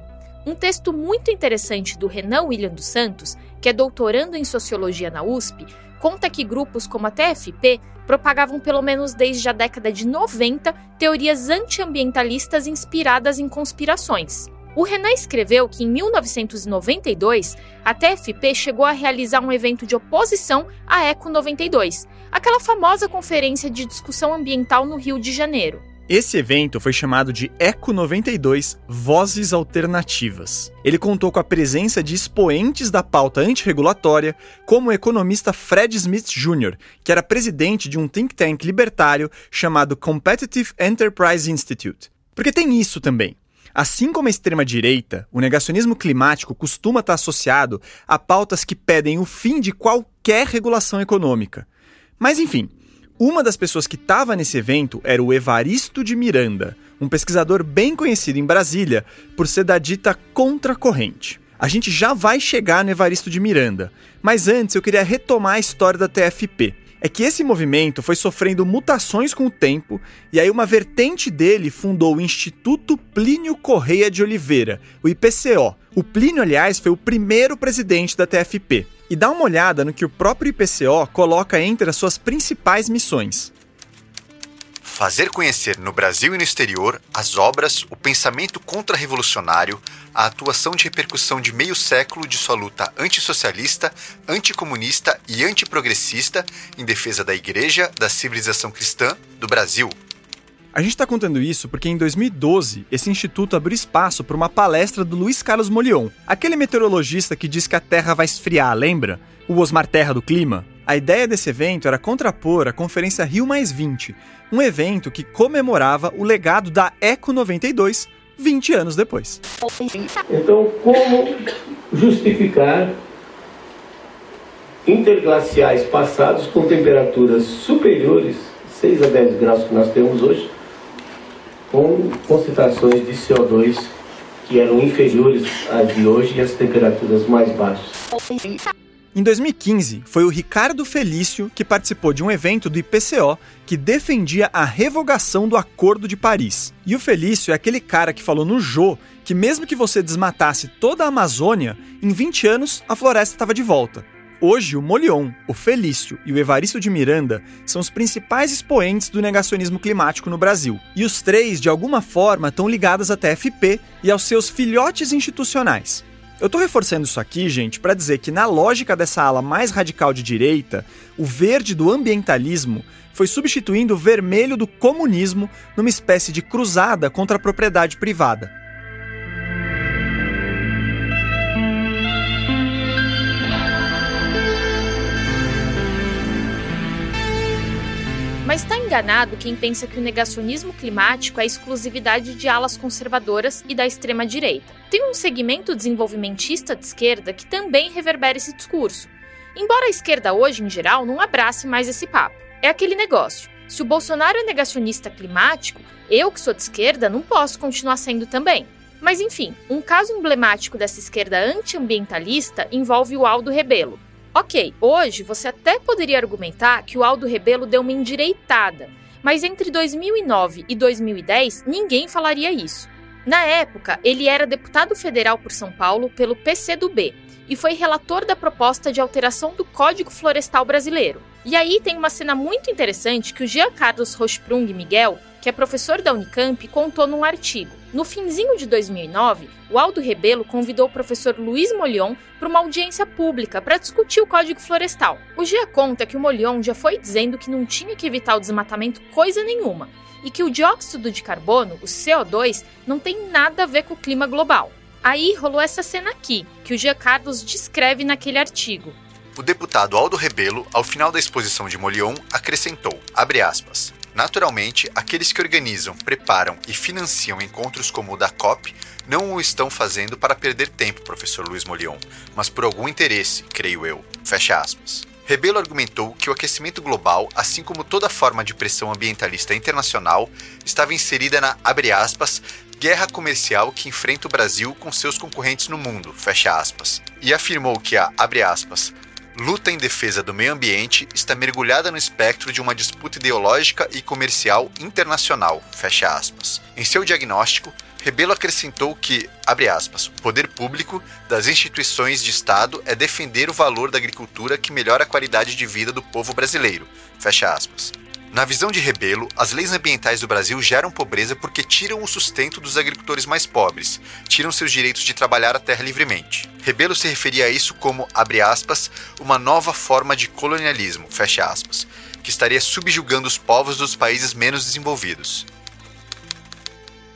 um texto muito interessante do Renan William dos Santos, que é doutorando em sociologia na USP, conta que grupos como a TFP propagavam pelo menos desde a década de 90 teorias antiambientalistas inspiradas em conspirações. O Renan escreveu que em 1992 a TFP chegou a realizar um evento de oposição à Eco 92, aquela famosa conferência de discussão ambiental no Rio de Janeiro. Esse evento foi chamado de Eco 92 Vozes Alternativas. Ele contou com a presença de expoentes da pauta antirregulatória, como o economista Fred Smith Jr., que era presidente de um think tank libertário chamado Competitive Enterprise Institute. Porque tem isso também. Assim como a extrema-direita, o negacionismo climático costuma estar associado a pautas que pedem o fim de qualquer regulação econômica. Mas enfim, uma das pessoas que estava nesse evento era o Evaristo de Miranda, um pesquisador bem conhecido em Brasília por ser da dita contracorrente. A gente já vai chegar no Evaristo de Miranda, mas antes eu queria retomar a história da TFP é que esse movimento foi sofrendo mutações com o tempo, e aí uma vertente dele fundou o Instituto Plínio Correia de Oliveira, o IPCO. O Plínio, aliás, foi o primeiro presidente da TFP. E dá uma olhada no que o próprio IPCO coloca entre as suas principais missões fazer conhecer no Brasil e no exterior as obras, o pensamento contra-revolucionário, a atuação de repercussão de meio século de sua luta antissocialista, anticomunista e antiprogressista em defesa da Igreja, da civilização cristã, do Brasil. A gente está contando isso porque em 2012 esse instituto abriu espaço para uma palestra do Luiz Carlos Molion, aquele meteorologista que diz que a Terra vai esfriar, lembra? O Osmar Terra do clima. A ideia desse evento era contrapor a Conferência Rio Mais 20, um evento que comemorava o legado da Eco 92 20 anos depois. Então, como justificar interglaciais passados com temperaturas superiores, 6 a 10 graus que nós temos hoje, com concentrações de CO2 que eram inferiores às de hoje e as temperaturas mais baixas? Em 2015, foi o Ricardo Felício que participou de um evento do IPCO que defendia a revogação do Acordo de Paris. E o Felício é aquele cara que falou no Jô que mesmo que você desmatasse toda a Amazônia, em 20 anos a floresta estava de volta. Hoje, o Molion, o Felício e o Evaristo de Miranda são os principais expoentes do negacionismo climático no Brasil. E os três, de alguma forma, estão ligados à TFP e aos seus filhotes institucionais. Eu tô reforçando isso aqui, gente, para dizer que na lógica dessa ala mais radical de direita, o verde do ambientalismo foi substituindo o vermelho do comunismo numa espécie de cruzada contra a propriedade privada. Mas está enganado quem pensa que o negacionismo climático é exclusividade de alas conservadoras e da extrema-direita. Tem um segmento desenvolvimentista de esquerda que também reverbera esse discurso, embora a esquerda hoje, em geral, não abrace mais esse papo. É aquele negócio. Se o Bolsonaro é negacionista climático, eu que sou de esquerda não posso continuar sendo também. Mas enfim, um caso emblemático dessa esquerda antiambientalista envolve o Aldo Rebelo, Ok, hoje você até poderia argumentar que o Aldo Rebelo deu uma endireitada, mas entre 2009 e 2010 ninguém falaria isso. Na época, ele era deputado federal por São Paulo pelo PCdoB e foi relator da proposta de alteração do Código Florestal Brasileiro. E aí tem uma cena muito interessante que o Jean Carlos Rochprung Miguel, que é professor da Unicamp, contou num artigo. No finzinho de 2009, o Aldo Rebelo convidou o professor Luiz Molion para uma audiência pública para discutir o Código Florestal. O Gia conta que o Molion já foi dizendo que não tinha que evitar o desmatamento coisa nenhuma e que o dióxido de carbono, o CO2, não tem nada a ver com o clima global. Aí rolou essa cena aqui, que o Gia Carlos descreve naquele artigo. O deputado Aldo Rebelo, ao final da exposição de Molion, acrescentou, aspas, Naturalmente, aqueles que organizam, preparam e financiam encontros como o da COP não o estão fazendo para perder tempo, professor Luiz Molion, mas por algum interesse, creio eu. Fecha aspas. Rebelo argumentou que o aquecimento global, assim como toda forma de pressão ambientalista internacional, estava inserida na, abre aspas, guerra comercial que enfrenta o Brasil com seus concorrentes no mundo, fecha aspas, e afirmou que a, abre aspas, luta em defesa do meio ambiente está mergulhada no espectro de uma disputa ideológica e comercial internacional. Fecha aspas. Em seu diagnóstico, Rebelo acrescentou que, abre aspas, o poder público das instituições de Estado é defender o valor da agricultura que melhora a qualidade de vida do povo brasileiro. Fecha aspas. Na visão de Rebelo, as leis ambientais do Brasil geram pobreza porque tiram o sustento dos agricultores mais pobres, tiram seus direitos de trabalhar a terra livremente. Rebelo se referia a isso como, abre aspas, uma nova forma de colonialismo, fecha aspas, que estaria subjugando os povos dos países menos desenvolvidos.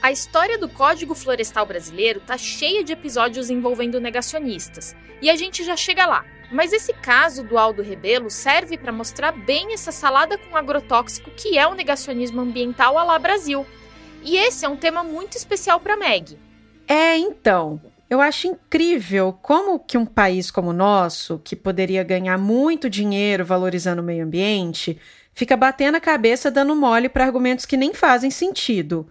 A história do Código Florestal Brasileiro tá cheia de episódios envolvendo negacionistas, e a gente já chega lá. Mas esse caso do Aldo Rebelo serve para mostrar bem essa salada com agrotóxico que é o negacionismo ambiental à lá Brasil. E esse é um tema muito especial para Meg. É, então, eu acho incrível como que um país como o nosso, que poderia ganhar muito dinheiro valorizando o meio ambiente, fica batendo a cabeça dando mole para argumentos que nem fazem sentido.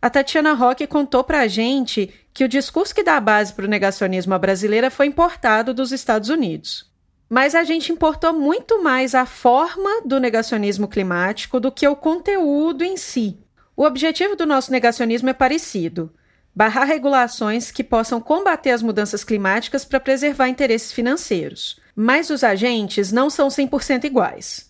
A Tatiana Roque contou para a gente que o discurso que dá base para o negacionismo à brasileira foi importado dos Estados Unidos. Mas a gente importou muito mais a forma do negacionismo climático do que o conteúdo em si. O objetivo do nosso negacionismo é parecido: barrar regulações que possam combater as mudanças climáticas para preservar interesses financeiros. Mas os agentes não são 100% iguais.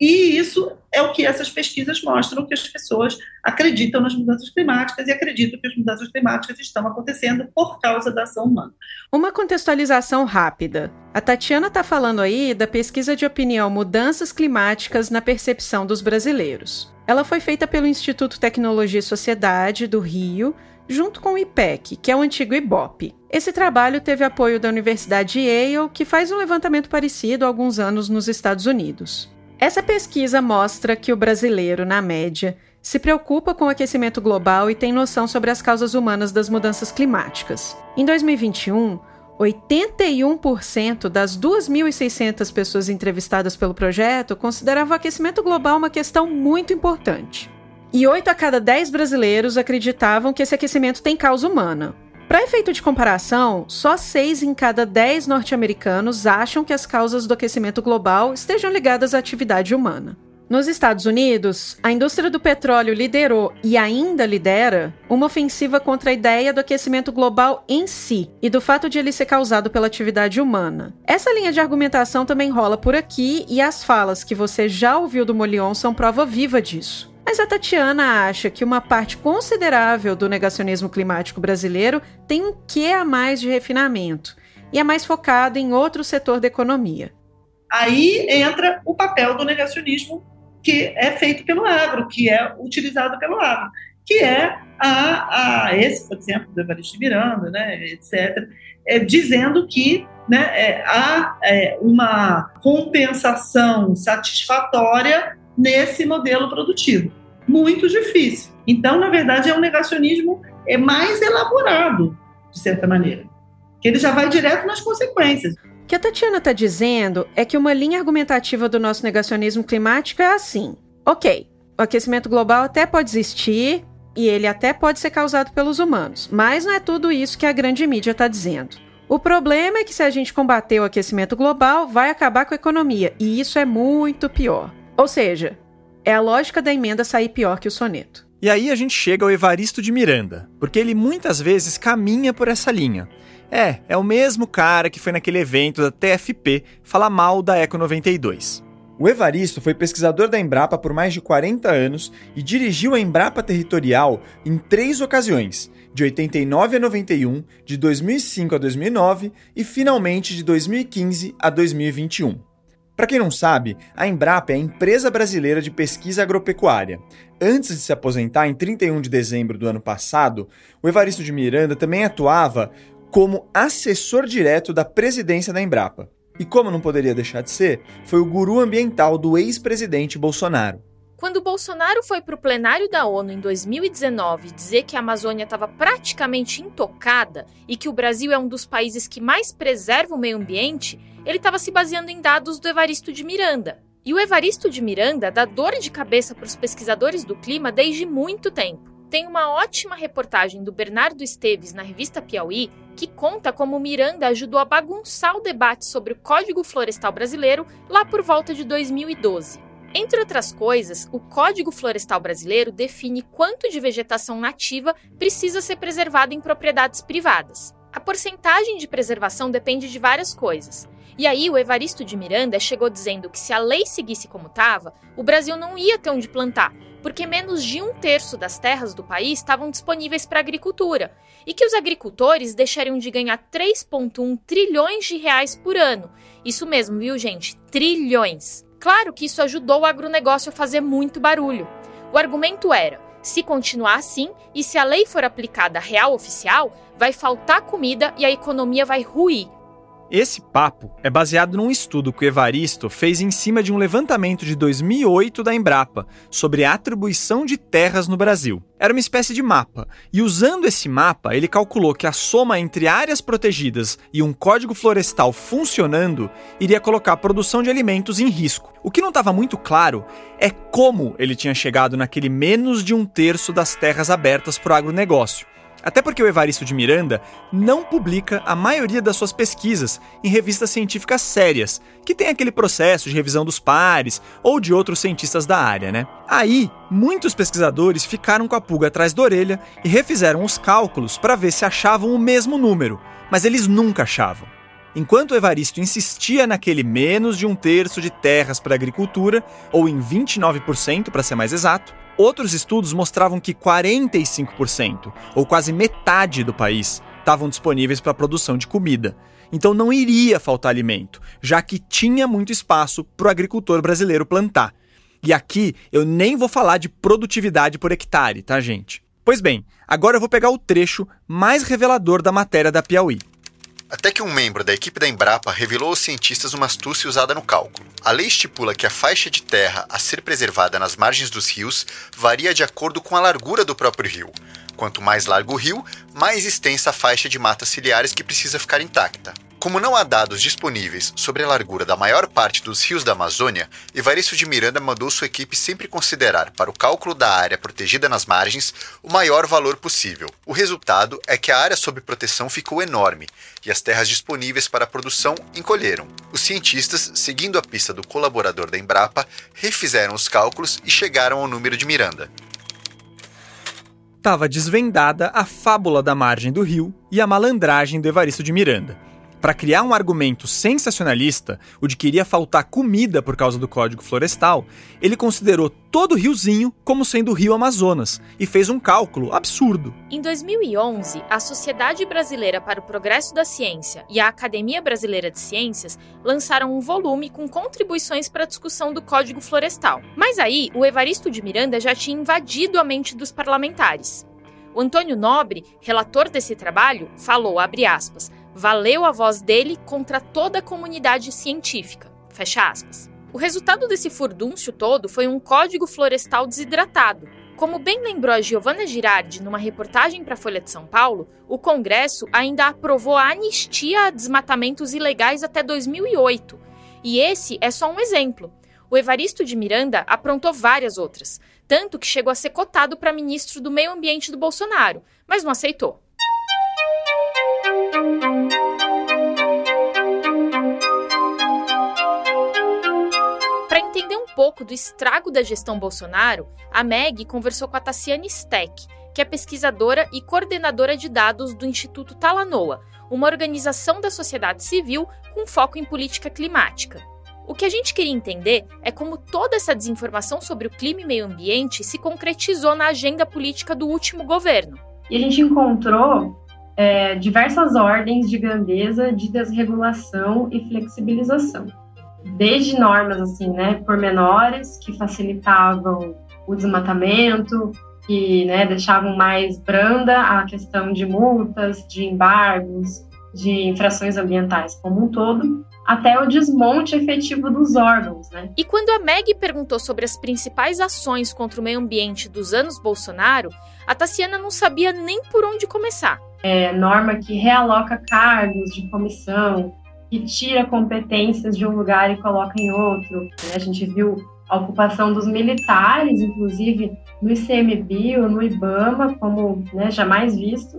E isso é o que essas pesquisas mostram, que as pessoas acreditam nas mudanças climáticas e acreditam que as mudanças climáticas estão acontecendo por causa da ação humana. Uma contextualização rápida. A Tatiana está falando aí da pesquisa de opinião Mudanças Climáticas na Percepção dos Brasileiros. Ela foi feita pelo Instituto Tecnologia e Sociedade do Rio, junto com o IPEC, que é o antigo IBOP. Esse trabalho teve apoio da Universidade Yale, que faz um levantamento parecido há alguns anos nos Estados Unidos. Essa pesquisa mostra que o brasileiro, na média, se preocupa com o aquecimento global e tem noção sobre as causas humanas das mudanças climáticas. Em 2021, 81% das 2.600 pessoas entrevistadas pelo projeto consideravam o aquecimento global uma questão muito importante. E 8 a cada 10 brasileiros acreditavam que esse aquecimento tem causa humana, para efeito de comparação, só 6 em cada 10 norte-americanos acham que as causas do aquecimento global estejam ligadas à atividade humana. Nos Estados Unidos, a indústria do petróleo liderou e ainda lidera uma ofensiva contra a ideia do aquecimento global em si e do fato de ele ser causado pela atividade humana. Essa linha de argumentação também rola por aqui e as falas que você já ouviu do Molion são prova viva disso. Mas a Tatiana acha que uma parte considerável do negacionismo climático brasileiro tem um quê a mais de refinamento e é mais focado em outro setor da economia. Aí entra o papel do negacionismo que é feito pelo agro, que é utilizado pelo agro, que é a, a esse, por exemplo, do Evaristo Miranda, né, etc., é, dizendo que né, é, há é, uma compensação satisfatória nesse modelo produtivo. Muito difícil. Então, na verdade, é um negacionismo é mais elaborado, de certa maneira, que ele já vai direto nas consequências. O que a Tatiana está dizendo é que uma linha argumentativa do nosso negacionismo climático é assim: ok, o aquecimento global até pode existir e ele até pode ser causado pelos humanos, mas não é tudo isso que a grande mídia está dizendo. O problema é que se a gente combater o aquecimento global, vai acabar com a economia, e isso é muito pior. Ou seja, é a lógica da emenda sair pior que o soneto. E aí a gente chega ao Evaristo de Miranda, porque ele muitas vezes caminha por essa linha. É, é o mesmo cara que foi naquele evento da TFP falar mal da Eco 92. O Evaristo foi pesquisador da Embrapa por mais de 40 anos e dirigiu a Embrapa Territorial em três ocasiões, de 89 a 91, de 2005 a 2009 e finalmente de 2015 a 2021. Para quem não sabe, a Embrapa é a empresa brasileira de pesquisa agropecuária. Antes de se aposentar em 31 de dezembro do ano passado, o Evaristo de Miranda também atuava como assessor direto da presidência da Embrapa. E como não poderia deixar de ser, foi o guru ambiental do ex-presidente Bolsonaro. Quando Bolsonaro foi para o plenário da ONU em 2019 dizer que a Amazônia estava praticamente intocada e que o Brasil é um dos países que mais preserva o meio ambiente, ele estava se baseando em dados do Evaristo de Miranda. E o Evaristo de Miranda dá dor de cabeça para os pesquisadores do clima desde muito tempo. Tem uma ótima reportagem do Bernardo Esteves na revista Piauí que conta como Miranda ajudou a bagunçar o debate sobre o Código Florestal Brasileiro lá por volta de 2012. Entre outras coisas, o Código Florestal Brasileiro define quanto de vegetação nativa precisa ser preservada em propriedades privadas. A porcentagem de preservação depende de várias coisas, E aí o Evaristo de Miranda chegou dizendo que se a lei seguisse como estava, o Brasil não ia ter onde plantar, porque menos de um terço das terras do país estavam disponíveis para agricultura, e que os agricultores deixariam de ganhar 3,1 trilhões de reais por ano. Isso mesmo, viu, gente? Trilhões. Claro que isso ajudou o agronegócio a fazer muito barulho. O argumento era: se continuar assim e se a lei for aplicada real oficial, vai faltar comida e a economia vai ruir. Esse papo é baseado num estudo que o Evaristo fez em cima de um levantamento de 2008 da Embrapa sobre a atribuição de terras no Brasil. Era uma espécie de mapa, e usando esse mapa, ele calculou que a soma entre áreas protegidas e um código florestal funcionando iria colocar a produção de alimentos em risco. O que não estava muito claro é como ele tinha chegado naquele menos de um terço das terras abertas para o agronegócio. Até porque o Evaristo de Miranda não publica a maioria das suas pesquisas em revistas científicas sérias, que tem aquele processo de revisão dos pares ou de outros cientistas da área, né? Aí, muitos pesquisadores ficaram com a pulga atrás da orelha e refizeram os cálculos para ver se achavam o mesmo número, mas eles nunca achavam. Enquanto Evaristo insistia naquele menos de um terço de terras para agricultura, ou em 29% para ser mais exato, Outros estudos mostravam que 45%, ou quase metade do país, estavam disponíveis para a produção de comida. Então não iria faltar alimento, já que tinha muito espaço para o agricultor brasileiro plantar. E aqui eu nem vou falar de produtividade por hectare, tá, gente? Pois bem, agora eu vou pegar o trecho mais revelador da matéria da Piauí. Até que um membro da equipe da Embrapa revelou aos cientistas uma astúcia usada no cálculo. A lei estipula que a faixa de terra a ser preservada nas margens dos rios varia de acordo com a largura do próprio rio. Quanto mais largo o rio, mais extensa a faixa de matas ciliares que precisa ficar intacta. Como não há dados disponíveis sobre a largura da maior parte dos rios da Amazônia, Evaristo de Miranda mandou sua equipe sempre considerar, para o cálculo da área protegida nas margens, o maior valor possível. O resultado é que a área sob proteção ficou enorme e as terras disponíveis para a produção encolheram. Os cientistas, seguindo a pista do colaborador da Embrapa, refizeram os cálculos e chegaram ao número de Miranda. Estava desvendada a fábula da margem do rio e a malandragem do Evaristo de Miranda. Para criar um argumento sensacionalista, o de que iria faltar comida por causa do Código Florestal, ele considerou todo o riozinho como sendo o Rio Amazonas e fez um cálculo absurdo. Em 2011, a Sociedade Brasileira para o Progresso da Ciência e a Academia Brasileira de Ciências lançaram um volume com contribuições para a discussão do Código Florestal. Mas aí, o Evaristo de Miranda já tinha invadido a mente dos parlamentares. O Antônio Nobre, relator desse trabalho, falou, abre aspas, valeu a voz dele contra toda a comunidade científica. Fecha aspas. O resultado desse furdúncio todo foi um código florestal desidratado. Como bem lembrou a Giovanna Girardi numa reportagem para a Folha de São Paulo, o Congresso ainda aprovou a anistia a desmatamentos ilegais até 2008. E esse é só um exemplo. O Evaristo de Miranda aprontou várias outras, tanto que chegou a ser cotado para ministro do Meio Ambiente do Bolsonaro, mas não aceitou. Para entender um pouco do estrago da gestão Bolsonaro, a Meg conversou com a Tassiane Steck, que é pesquisadora e coordenadora de dados do Instituto Talanoa, uma organização da sociedade civil com foco em política climática. O que a gente queria entender é como toda essa desinformação sobre o clima e meio ambiente se concretizou na agenda política do último governo. E a gente encontrou é, diversas ordens de grandeza de desregulação e flexibilização, desde normas assim, né, pormenores que facilitavam o desmatamento, que né, deixavam mais branda a questão de multas, de embargos, de infrações ambientais como um todo, até o desmonte efetivo dos órgãos. Né? E quando a Meg perguntou sobre as principais ações contra o meio ambiente dos anos Bolsonaro, a Tassiana não sabia nem por onde começar. É, norma que realoca cargos de comissão, que tira competências de um lugar e coloca em outro. Né? A gente viu a ocupação dos militares, inclusive no ICMBio, no IBAMA, como né, jamais visto.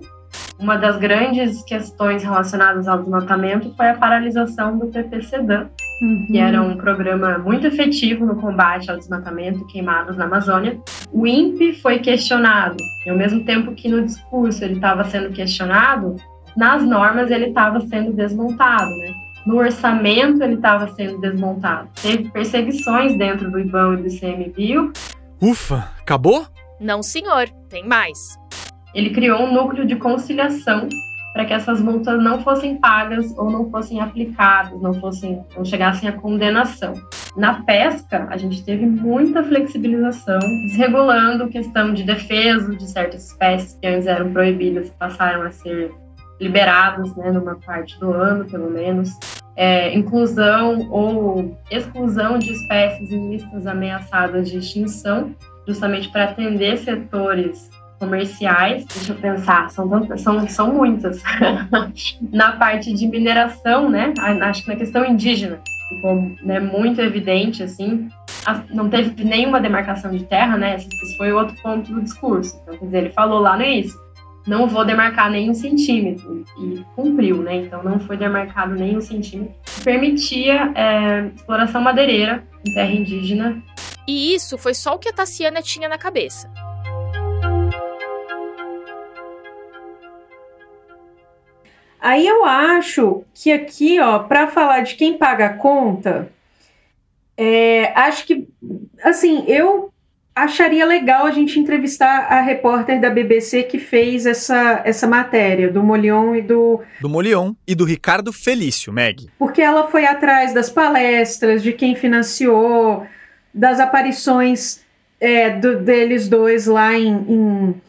Uma das grandes questões relacionadas ao desmatamento foi a paralisação do PPCDAM, uhum. que era um programa muito efetivo no combate ao desmatamento e queimadas na Amazônia. O INPE foi questionado, e ao mesmo tempo que no discurso ele estava sendo questionado, nas normas ele estava sendo desmontado, né? no orçamento ele estava sendo desmontado. Teve perseguições dentro do IBAN e do ICMBio. Ufa, acabou? Não, senhor, tem mais. Ele criou um núcleo de conciliação para que essas multas não fossem pagas ou não fossem aplicadas, não fossem, não chegassem à condenação. Na pesca, a gente teve muita flexibilização, desregulando questão de defesa de certas espécies que antes eram proibidas e passaram a ser liberadas, né, numa parte do ano, pelo menos. É, inclusão ou exclusão de espécies em listas ameaçadas de extinção, justamente para atender setores comerciais. Deixa eu pensar, são, são, são muitas. [laughs] na parte de mineração, né? Acho que na questão indígena ficou né, muito evidente, assim. Não teve nenhuma demarcação de terra, né? Esse foi outro ponto do discurso. Então, quer dizer, ele falou lá no início, não vou demarcar nem um centímetro, e cumpriu, né? Então, não foi demarcado nem um centímetro. Permitia é, exploração madeireira em terra indígena. E isso foi só o que a Tassiana tinha na cabeça. Aí eu acho que aqui, ó, para falar de quem paga a conta, é, acho que, assim, eu acharia legal a gente entrevistar a repórter da BBC que fez essa, essa matéria, do Molion e do. Do Molion e do Ricardo Felício, Meg. Porque ela foi atrás das palestras, de quem financiou, das aparições é, do, deles dois lá em, em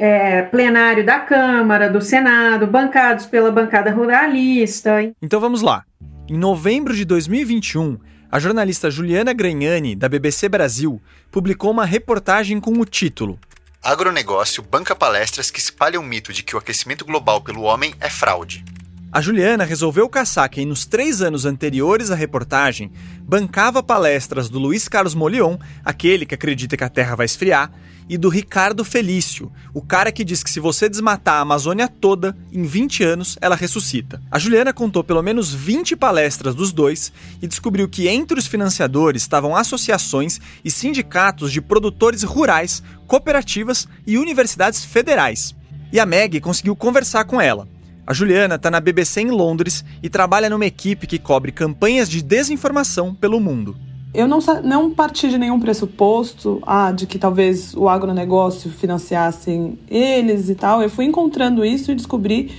é, plenário da Câmara, do Senado, bancados pela bancada ruralista. Então vamos lá. Em novembro de 2021, a jornalista Juliana Gragnani, da BBC Brasil, publicou uma reportagem com o título Agronegócio banca palestras que espalham o mito de que o aquecimento global pelo homem é fraude. A Juliana resolveu caçar quem, nos três anos anteriores à reportagem, bancava palestras do Luiz Carlos Molion, aquele que acredita que a Terra vai esfriar, e do Ricardo Felício, o cara que diz que se você desmatar a Amazônia toda, em 20 anos ela ressuscita. A Juliana contou pelo menos 20 palestras dos dois e descobriu que entre os financiadores estavam associações e sindicatos de produtores rurais, cooperativas e universidades federais. E a Meg conseguiu conversar com ela. A Juliana está na BBC em Londres e trabalha numa equipe que cobre campanhas de desinformação pelo mundo eu não, não parti de nenhum pressuposto ah, de que talvez o agronegócio financiasse eles e tal. Eu fui encontrando isso e descobri,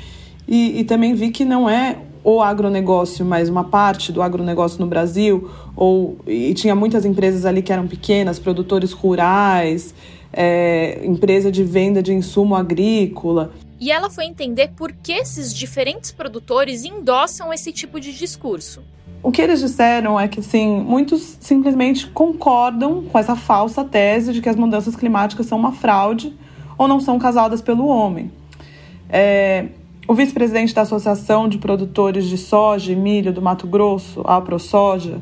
e, e também vi que não é o agronegócio, mas uma parte do agronegócio no Brasil, ou, e tinha muitas empresas ali que eram pequenas, produtores rurais, é, empresa de venda de insumo agrícola. E ela foi entender por que esses diferentes produtores endossam esse tipo de discurso. O que eles disseram é que, assim, muitos simplesmente concordam com essa falsa tese de que as mudanças climáticas são uma fraude ou não são causadas pelo homem. É, o vice-presidente da Associação de Produtores de Soja e Milho do Mato Grosso, a ProSoja,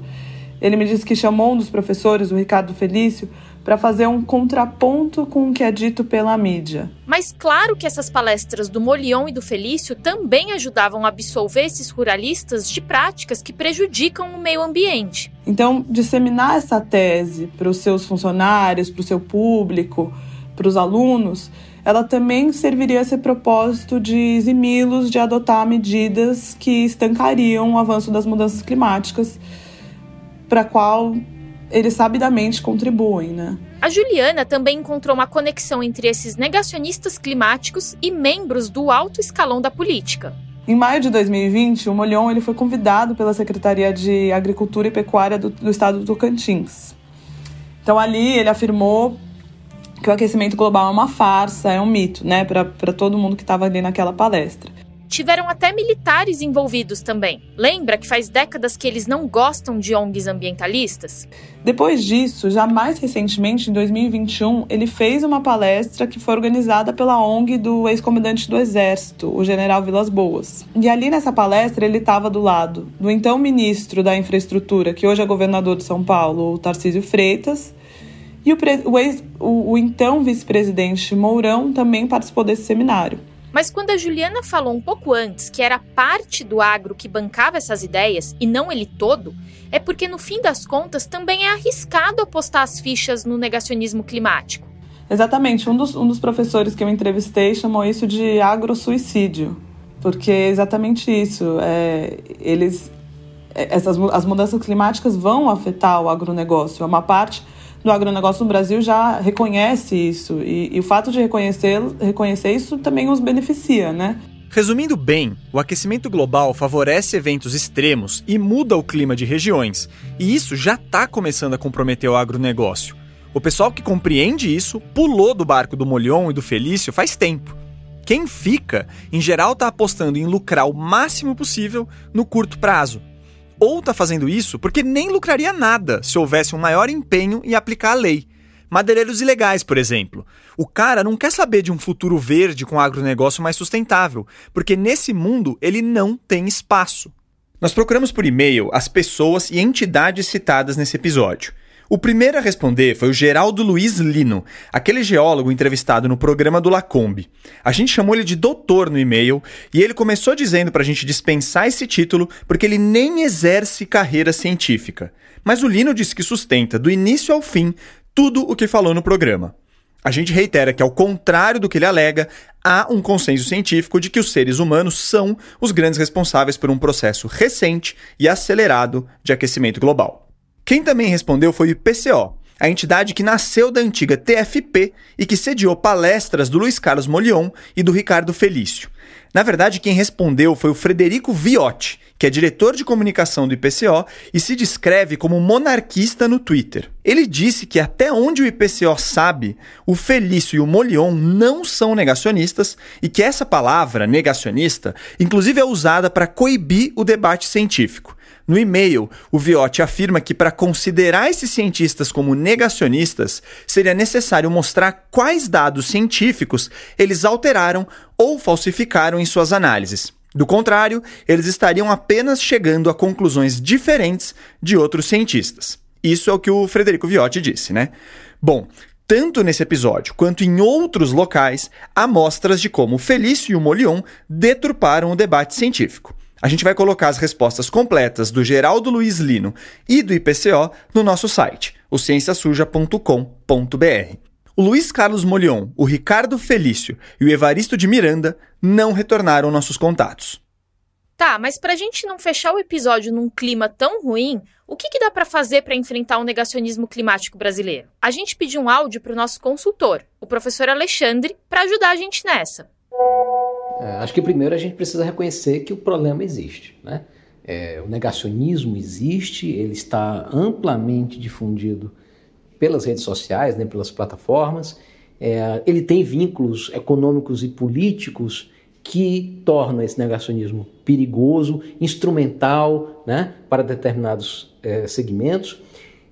ele me disse que chamou um dos professores, o Ricardo Felício, para fazer um contraponto com o que é dito pela mídia. Mas claro que essas palestras do Molion e do Felício também ajudavam a absolver esses ruralistas de práticas que prejudicam o meio ambiente. Então, disseminar essa tese para os seus funcionários, para o seu público, para os alunos, ela também serviria a esse propósito de eximi-los de adotar medidas que estancariam o avanço das mudanças climáticas, para qual eles sabidamente contribuem, né? A Juliana também encontrou uma conexão entre esses negacionistas climáticos e membros do alto escalão da política. Em maio de 2020, o Molion ele foi convidado pela Secretaria de Agricultura e Pecuária do, do estado do Tocantins. Então ali ele afirmou que o aquecimento global é uma farsa, é um mito, né, para todo mundo que estava ali naquela palestra tiveram até militares envolvidos também. Lembra que faz décadas que eles não gostam de ONGs ambientalistas? Depois disso, já mais recentemente, em 2021, ele fez uma palestra que foi organizada pela ONG do ex-comandante do Exército, o general Vilas Boas. E ali nessa palestra ele estava do lado do então ministro da Infraestrutura, que hoje é governador de São Paulo, o Tarcísio Freitas, e o, o, ex, o, o então vice-presidente Mourão também participou desse seminário. Mas quando a Juliana falou um pouco antes que era parte do agro que bancava essas ideias e não ele todo, é porque no fim das contas também é arriscado apostar as fichas no negacionismo climático. Exatamente. Um dos, um dos professores que eu entrevistei chamou isso de agrosuicídio, porque é exatamente isso. É, eles essas, as mudanças climáticas vão afetar o agronegócio. Uma parte do agronegócio no Brasil já reconhece isso, e, e o fato de reconhecer, reconhecer isso também os beneficia, né? Resumindo bem, o aquecimento global favorece eventos extremos e muda o clima de regiões, e isso já está começando a comprometer o agronegócio. O pessoal que compreende isso pulou do barco do Molion e do Felício faz tempo. Quem fica, em geral, está apostando em lucrar o máximo possível no curto prazo. Ou está fazendo isso porque nem lucraria nada se houvesse um maior empenho em aplicar a lei. Madeireiros ilegais, por exemplo. O cara não quer saber de um futuro verde com agronegócio mais sustentável, porque nesse mundo ele não tem espaço. Nós procuramos por e-mail as pessoas e entidades citadas nesse episódio. O primeiro a responder foi o Geraldo Luiz Lino, aquele geólogo entrevistado no programa do Lacombe. A gente chamou ele de doutor no e-mail e ele começou dizendo para a gente dispensar esse título porque ele nem exerce carreira científica. Mas o Lino disse que sustenta, do início ao fim, tudo o que falou no programa. A gente reitera que, ao contrário do que ele alega, há um consenso científico de que os seres humanos são os grandes responsáveis por um processo recente e acelerado de aquecimento global. Quem também respondeu foi o IPCO, a entidade que nasceu da antiga TFP e que sediou palestras do Luiz Carlos Molion e do Ricardo Felício. Na verdade, quem respondeu foi o Frederico Viotti, que é diretor de comunicação do IPCO e se descreve como monarquista no Twitter. Ele disse que até onde o IPCO sabe, o Felício e o Molion não são negacionistas e que essa palavra, negacionista, inclusive é usada para coibir o debate científico. No e-mail, o Viotti afirma que para considerar esses cientistas como negacionistas, seria necessário mostrar quais dados científicos eles alteraram ou falsificaram em suas análises. Do contrário, eles estariam apenas chegando a conclusões diferentes de outros cientistas. Isso é o que o Frederico Viotti disse, né? Bom, tanto nesse episódio quanto em outros locais, há mostras de como Felício e o Molion deturparam o debate científico. A gente vai colocar as respostas completas do Geraldo Luiz Lino e do IPCO no nosso site, o cienciasuja.com.br. O Luiz Carlos Molion, o Ricardo Felício e o Evaristo de Miranda não retornaram nossos contatos. Tá, mas pra gente não fechar o episódio num clima tão ruim, o que, que dá para fazer para enfrentar o negacionismo climático brasileiro? A gente pediu um áudio para o nosso consultor, o professor Alexandre, para ajudar a gente nessa. É, acho que primeiro a gente precisa reconhecer que o problema existe. Né? É, o negacionismo existe, ele está amplamente difundido pelas redes sociais, né, pelas plataformas. É, ele tem vínculos econômicos e políticos que tornam esse negacionismo perigoso, instrumental né, para determinados é, segmentos.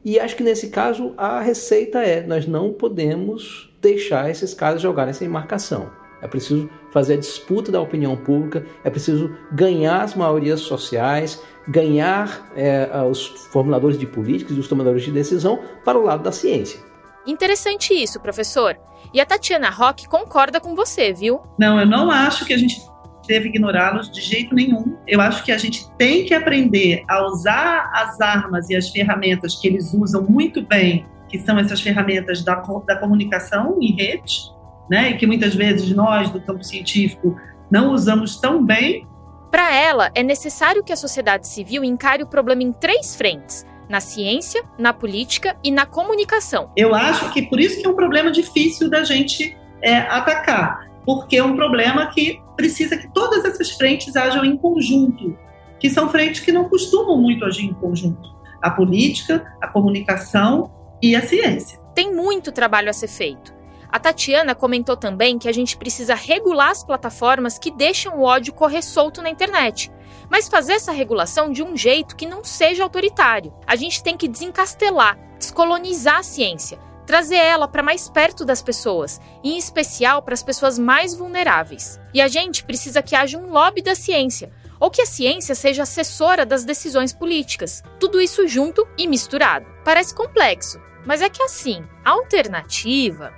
E acho que nesse caso a receita é: nós não podemos deixar esses caras jogarem sem marcação. É preciso fazer a disputa da opinião pública, é preciso ganhar as maiorias sociais, ganhar é, os formuladores de políticas e os tomadores de decisão para o lado da ciência. Interessante isso, professor. E a Tatiana Roque concorda com você, viu? Não, eu não acho que a gente deve ignorá-los de jeito nenhum. Eu acho que a gente tem que aprender a usar as armas e as ferramentas que eles usam muito bem, que são essas ferramentas da, da comunicação em rede, né? E que muitas vezes nós do campo científico não usamos tão bem. Para ela, é necessário que a sociedade civil encare o problema em três frentes: na ciência, na política e na comunicação. Eu acho que por isso que é um problema difícil da gente é, atacar, porque é um problema que precisa que todas essas frentes ajam em conjunto, que são frentes que não costumam muito agir em conjunto: a política, a comunicação e a ciência. Tem muito trabalho a ser feito. A Tatiana comentou também que a gente precisa regular as plataformas que deixam o ódio correr solto na internet, mas fazer essa regulação de um jeito que não seja autoritário. A gente tem que desencastelar, descolonizar a ciência, trazer ela para mais perto das pessoas, em especial para as pessoas mais vulneráveis. E a gente precisa que haja um lobby da ciência, ou que a ciência seja assessora das decisões políticas. Tudo isso junto e misturado. Parece complexo, mas é que assim, a alternativa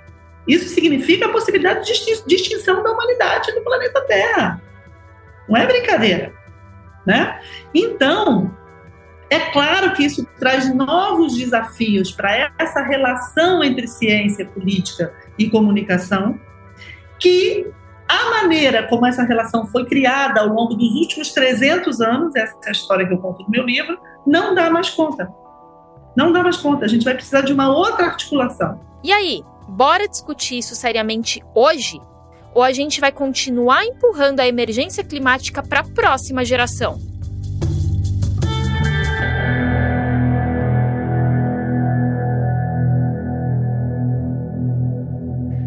isso significa a possibilidade de extinção da humanidade no planeta Terra. Não é brincadeira. Né? Então, é claro que isso traz novos desafios para essa relação entre ciência, política e comunicação, que a maneira como essa relação foi criada ao longo dos últimos 300 anos, essa é a história que eu conto no meu livro, não dá mais conta. Não dá mais conta. A gente vai precisar de uma outra articulação. E aí, bora discutir isso seriamente hoje? Ou a gente vai continuar empurrando a emergência climática para a próxima geração?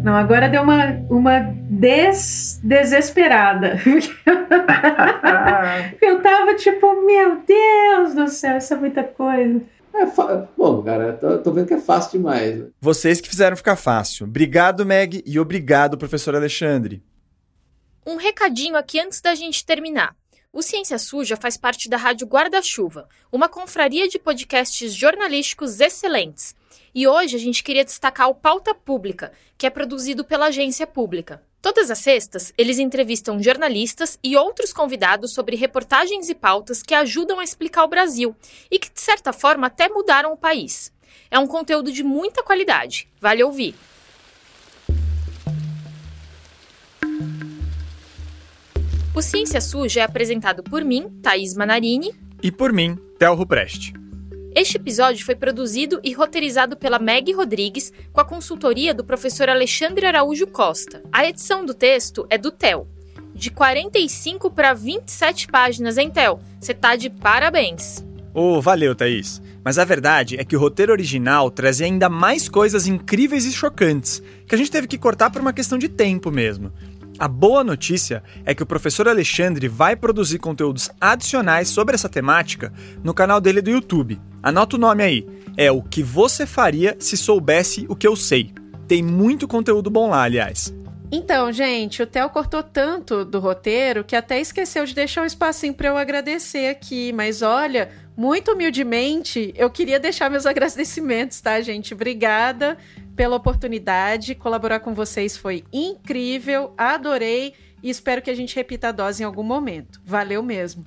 Não, agora deu uma, uma des, desesperada. [laughs] eu tava tipo, meu Deus do céu, isso é muita coisa. É Bom, cara, tô, tô, vendo que é fácil demais. Vocês que fizeram ficar fácil. Obrigado, Meg, e obrigado, professor Alexandre. Um recadinho aqui antes da gente terminar. O Ciência Suja faz parte da Rádio Guarda-Chuva, uma confraria de podcasts jornalísticos excelentes. E hoje a gente queria destacar o Pauta Pública, que é produzido pela agência pública. Todas as sextas, eles entrevistam jornalistas e outros convidados sobre reportagens e pautas que ajudam a explicar o Brasil e que, de certa forma, até mudaram o país. É um conteúdo de muita qualidade. Vale ouvir. O Ciência Suja é apresentado por mim, Thaís Manarini. E por mim, Théo Rupreste. Este episódio foi produzido e roteirizado pela Meg Rodrigues com a consultoria do professor Alexandre Araújo Costa. A edição do texto é do Theo. De 45 para 27 páginas, hein, Theo? Você tá de parabéns. Oh, valeu, Thaís. Mas a verdade é que o roteiro original trazia ainda mais coisas incríveis e chocantes, que a gente teve que cortar por uma questão de tempo mesmo. A boa notícia é que o professor Alexandre vai produzir conteúdos adicionais sobre essa temática no canal dele do YouTube. Anota o nome aí. É o que você faria se soubesse o que eu sei. Tem muito conteúdo bom lá, aliás. Então, gente, o Theo cortou tanto do roteiro que até esqueceu de deixar um espacinho para eu agradecer aqui. Mas olha, muito humildemente, eu queria deixar meus [laughs] agradecimentos, tá, gente? Obrigada pela oportunidade. Colaborar com vocês foi incrível, adorei e espero que a gente repita a dose em algum momento. Valeu mesmo.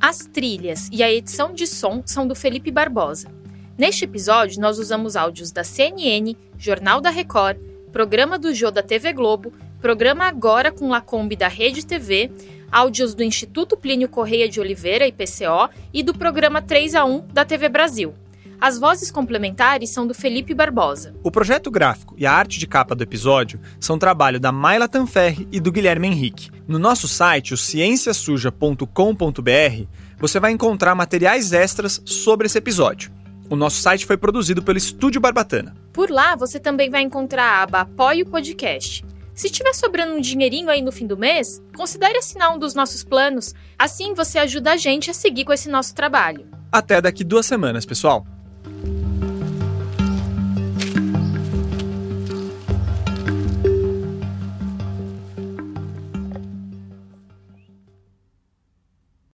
As trilhas e a edição de som são do Felipe Barbosa. Neste episódio, nós usamos áudios da CNN, Jornal da Record, Programa do Jô da TV Globo, Programa Agora com Lacombe da Rede TV, áudios do Instituto Plínio Correia de Oliveira, IPCO, e do programa 3 a 1 da TV Brasil. As vozes complementares são do Felipe Barbosa. O projeto gráfico e a arte de capa do episódio são trabalho da Maila Tanferri e do Guilherme Henrique. No nosso site, o cienciasuja.com.br, você vai encontrar materiais extras sobre esse episódio. O nosso site foi produzido pelo Estúdio Barbatana. Por lá, você também vai encontrar a aba Apoie o Podcast. Se tiver sobrando um dinheirinho aí no fim do mês, considere assinar um dos nossos planos. Assim você ajuda a gente a seguir com esse nosso trabalho. Até daqui duas semanas, pessoal!